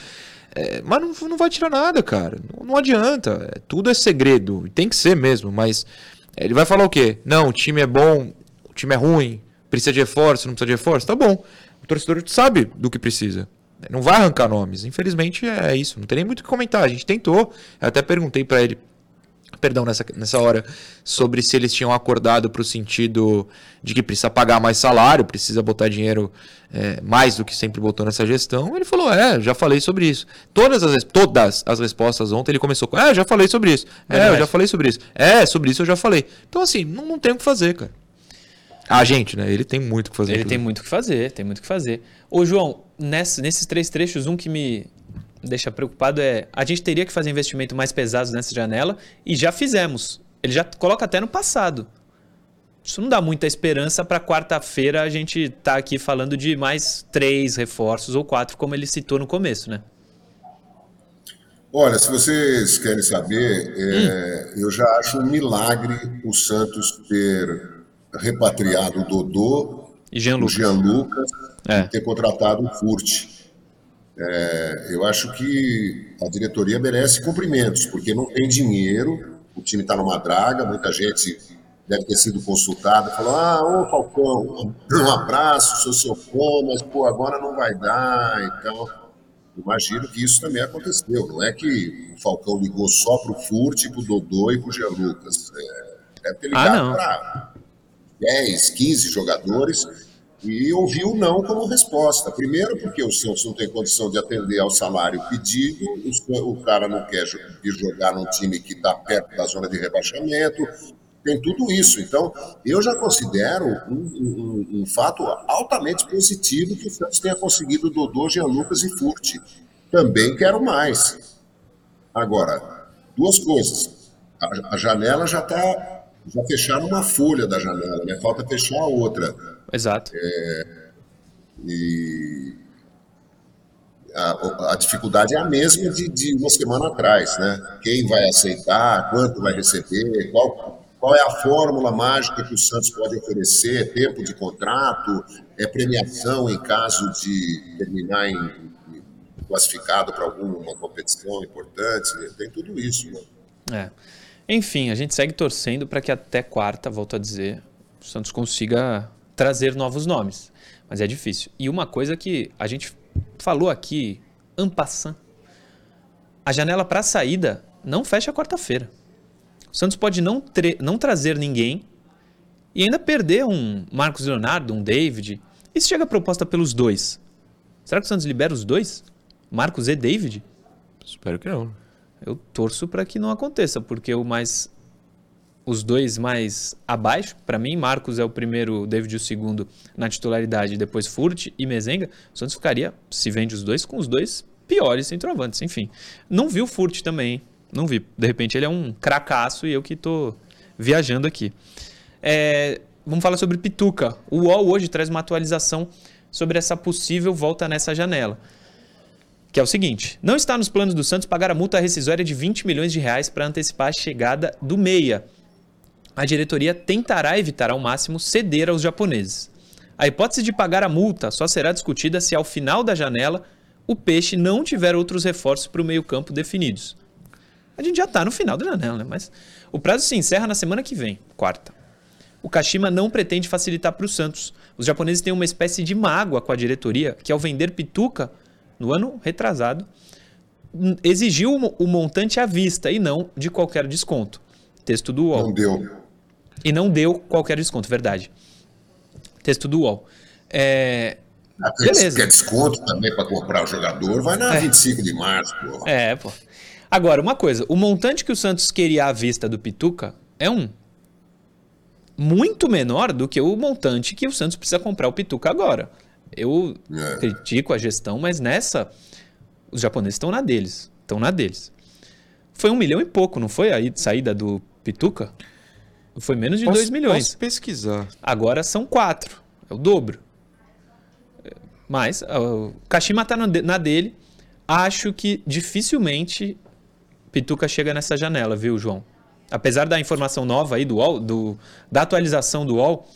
É, mas não, não vai tirar nada, cara. Não, não adianta. É, tudo é segredo. Tem que ser mesmo, mas ele vai falar o quê? Não, o time é bom, o time é ruim, precisa de reforço, não precisa de reforço? Tá bom o torcedor sabe do que precisa. Não vai arrancar nomes. Infelizmente é isso. Não tem nem muito o que comentar. A gente tentou. Eu até perguntei para ele perdão, nessa, nessa hora, sobre se eles tinham acordado para o sentido de que precisa pagar mais salário, precisa botar dinheiro é, mais do que sempre botou nessa gestão. Ele falou: É, já falei sobre isso. Todas as, todas as respostas ontem ele começou com: É, já falei sobre isso. É, eu já falei sobre isso. É, sobre isso eu já falei. Então, assim, não, não tem o que fazer, cara. A gente, né? Ele tem muito o que fazer. Ele tem muito o que fazer, tem muito o que fazer. Ô, João, nessa, nesses três trechos, um que me deixa preocupado é a gente teria que fazer investimento mais pesados nessa janela e já fizemos. Ele já coloca até no passado. Isso não dá muita esperança para quarta-feira a gente estar tá aqui falando de mais três reforços ou quatro, como ele citou no começo, né? Olha, se vocês querem saber, é, hum. eu já acho um milagre o Santos ter repatriado o Dodô, e Jean Lucas, o Jean Lucas é. e ter contratado o Furt. É, eu acho que a diretoria merece cumprimentos, porque não tem dinheiro, o time está numa draga, muita gente deve ter sido consultada, falou, ah, ô Falcão, um abraço, sou seu fã, mas pô, agora não vai dar, então imagino que isso também aconteceu, não é que o Falcão ligou só para o Furt, para o Dodô e para o Jean Lucas, é, deve ter ligado ah, para 10, 15 jogadores, e ouviu não como resposta. Primeiro, porque o Santos não tem condição de atender ao salário pedido, o cara não quer vir jogar num time que está perto da zona de rebaixamento, tem tudo isso. Então, eu já considero um, um, um fato altamente positivo que o Santos tenha conseguido Dodô, Jean Lucas e Furti. Também quero mais. Agora, duas coisas. A janela já está. Já fecharam uma folha da janela, né? Falta fechar a outra Exato. É, e a, a, dificuldade é a mesma de, de, uma semana atrás, né? Quem vai aceitar, quanto vai receber, qual, qual é a fórmula mágica que o Santos pode oferecer, tempo de contrato, é premiação em caso de terminar em, classificado para alguma competição importante, tem tudo isso, né? É. Enfim, a gente segue torcendo para que até quarta, volto a dizer, o Santos consiga trazer novos nomes. Mas é difícil. E uma coisa que a gente falou aqui, ampassant, a janela para saída não fecha quarta-feira. O Santos pode não, não trazer ninguém e ainda perder um Marcos Leonardo, um David. E se chega a proposta pelos dois? Será que o Santos libera os dois? Marcos e David? Espero que não. Eu torço para que não aconteça, porque o mais os dois mais abaixo, para mim, Marcos é o primeiro, David o segundo na titularidade, depois Furt e Mezenga, o Santos ficaria, se vende os dois, com os dois piores centroavantes, enfim. Não vi o Furt também, não vi. De repente ele é um cracaço e eu que tô viajando aqui. É, vamos falar sobre Pituca. O UOL hoje traz uma atualização sobre essa possível volta nessa janela. Que é o seguinte: não está nos planos do Santos pagar a multa rescisória de 20 milhões de reais para antecipar a chegada do Meia a diretoria tentará evitar ao máximo ceder aos japoneses. A hipótese de pagar a multa só será discutida se ao final da janela o Peixe não tiver outros reforços para o meio-campo definidos. A gente já está no final da janela, né? Mas o prazo se encerra na semana que vem, quarta. O Kashima não pretende facilitar para o Santos. Os japoneses têm uma espécie de mágoa com a diretoria que, ao vender Pituca, no ano retrasado, exigiu o montante à vista e não de qualquer desconto. Texto do UOL. Não deu. E não deu qualquer desconto, verdade. Texto do UOL. É, ah, beleza. Quer desconto também para comprar o jogador? Vai na é. 25 de março, pô. É, pô. Agora, uma coisa: o montante que o Santos queria à vista do Pituca é um muito menor do que o montante que o Santos precisa comprar o Pituca agora. Eu é. critico a gestão, mas nessa, os japoneses estão na deles. Estão na deles. Foi um milhão e pouco, não foi a saída do Pituca? Foi menos de 2 milhões. Posso pesquisar. Agora são 4. É o dobro. Mas o Kashima está na dele. Acho que dificilmente Pituca chega nessa janela, viu, João? Apesar da informação nova aí do UOL, do, da atualização do UOL,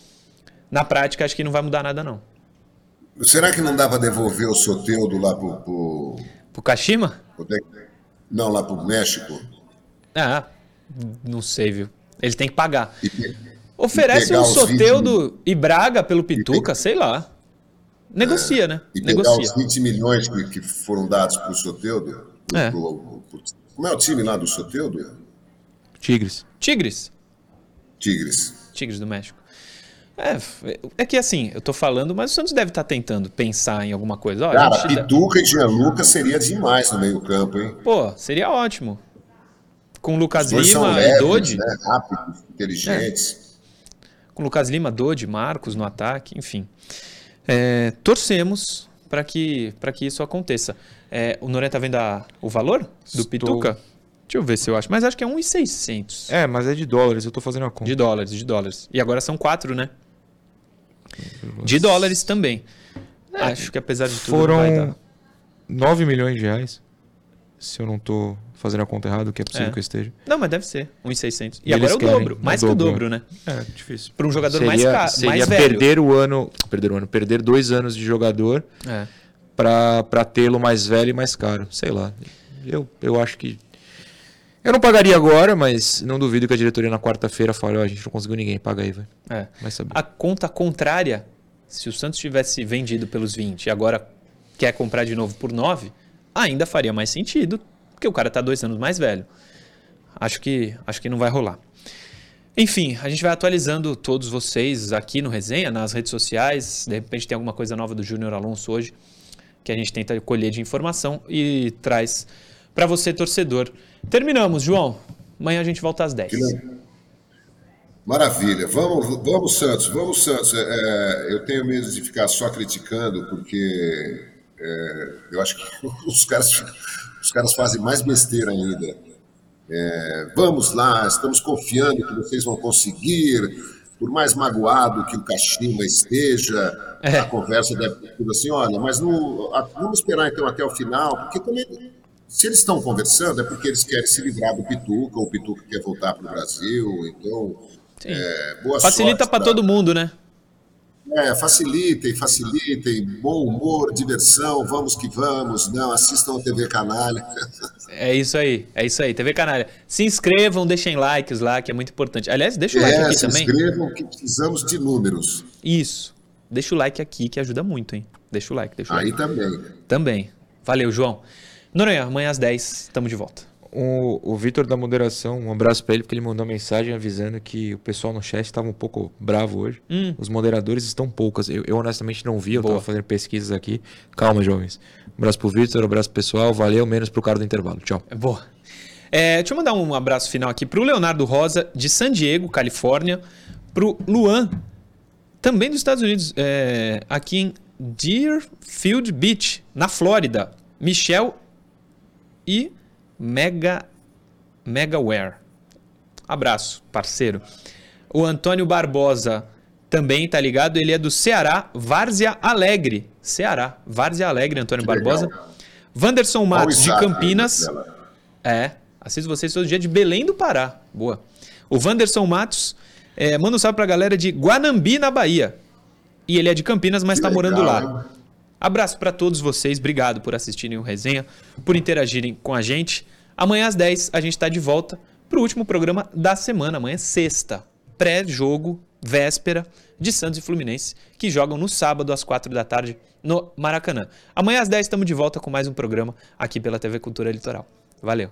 na prática acho que não vai mudar nada, não. Será que não dá para devolver o Soteudo lá pro, pro... pro Kashima? Não, lá pro México. Ah, não sei, viu? Ele tem que pagar. E, Oferece um Soteudo e Braga pelo Pituca, sei lá. Negocia, né? E pegar Negocia. os 20 milhões que, que foram dados para o Soteudo. É. pro- pro- como é o time lá do Soteudo? Tigres. Tigres. Tigres. Tigres do México. É, é que assim, eu tô falando, mas o Santos deve estar tentando pensar em alguma coisa. Ó, Cara, dá- Pituca e Gianluca seria demais no meio-campo, hein? Pô, seria ótimo. Com Lucas Os dois são Lima e leves, Dodi. né? Rápidos, inteligentes. Com Lucas Lima, Dodi, Marcos no ataque, enfim. É, torcemos para que, pra que isso aconteça. É, o Noronha tá vendo a- o valor do Estou. Pituca? Deixa eu ver se eu acho. Mas acho que é 1,600 É, mas é de dólares, eu tô fazendo a conta. de dólares, de dólares. E agora são quatro, né? De dólares também. Acho que apesar de tudo não vai Foram dar. 9 milhões de reais. Se eu não tô fazendo a conta errada, o que é possível É. que eu esteja. Não, mas deve ser 1,600. E, E agora é o querem dobro. o Mais que o dobro, dobro, né? É, difícil. Para um jogador seria, mais, ca... seria mais velho. perder o ano. Perder o ano, perder dois anos de jogador É. pra, pra tê-lo mais velho e mais caro. Sei lá. Eu, eu acho que. Eu não pagaria agora, mas não duvido que a diretoria na quarta-feira fale: ó, a gente não conseguiu ninguém, paga aí, vai. É. Vai saber. A conta contrária, se o Santos tivesse vendido pelos 20 e agora quer comprar de novo por 9, ainda faria mais sentido, porque o cara tá dois anos mais velho. Acho que, acho que não vai rolar. Enfim, a gente vai atualizando todos vocês aqui no Resenha, nas redes sociais. De repente tem alguma coisa nova do Júnior Alonso hoje, que a gente tenta colher de informação e traz para você, torcedor. Terminamos, João. Amanhã a gente volta às 10. Maravilha. Vamos, vamos Santos. Vamos, Santos. É, é, eu tenho medo de ficar só criticando, porque é, eu acho que os caras, os caras fazem mais besteira ainda. É, vamos lá, estamos confiando que vocês vão conseguir. Por mais magoado que o Kashima esteja, É. a conversa deve ter sido assim: olha, mas a- vamos esperar então até o final, porque também, se eles estão conversando, é porque eles querem se livrar do Pituca, ou o Pituca quer voltar para o Brasil, então. É, boa Facilita para pra- todo mundo, né? É, facilitem, facilitem, bom humor, diversão, vamos que vamos. Não, assistam a TV Canalha. É isso aí, é isso aí. TV Canalha. Se inscrevam, deixem likes lá, que é muito importante. Aliás, deixa o like É, aqui se também. inscrevam que precisamos de números. Isso. Deixa o like aqui que ajuda muito, hein? Deixa o like, deixa o Aí like. também. Também. Valeu, João. Noronha, amanhã às 10, tamo de volta. O, o Vitor da moderação, um abraço pra ele, porque ele mandou uma mensagem avisando que o pessoal no chat estava um pouco bravo hoje. Os moderadores estão poucas. Eu, eu honestamente não vi, eu Boa. tava fazendo pesquisas aqui. Calma, jovens. Um abraço pro Vitor, um abraço pro pessoal. Valeu, menos pro cara do intervalo. Tchau. É boa. É, deixa eu mandar um abraço final aqui pro Leonardo Rosa, de San Diego, Califórnia. Pro Luan, também dos Estados Unidos, é, aqui em Deerfield Beach, na Flórida. Michel e Mega Megaware. Abraço, parceiro. O Antônio Barbosa também tá ligado, ele é do Ceará, Várzea Alegre. Ceará, Várzea Alegre, Antônio Que legal. Barbosa. Olha o Matos, de Campinas. É, assisto vocês todo dia de Belém do Pará. Boa. O Wanderson Matos é, manda um salve pra galera de Guanambi, na Bahia. E ele é de Campinas, mas Que tá morando legal, lá. Abraço pra todos vocês, obrigado por assistirem o resenha, por interagirem com a gente. Amanhã às 10 a gente tá de volta pro último programa da semana, amanhã é sexta, pré-jogo, véspera de Santos e Fluminense, que jogam no sábado às 4 da tarde no Maracanã. Amanhã às 10 estamos de volta com mais um programa aqui pela TV Cultura Litoral. Valeu.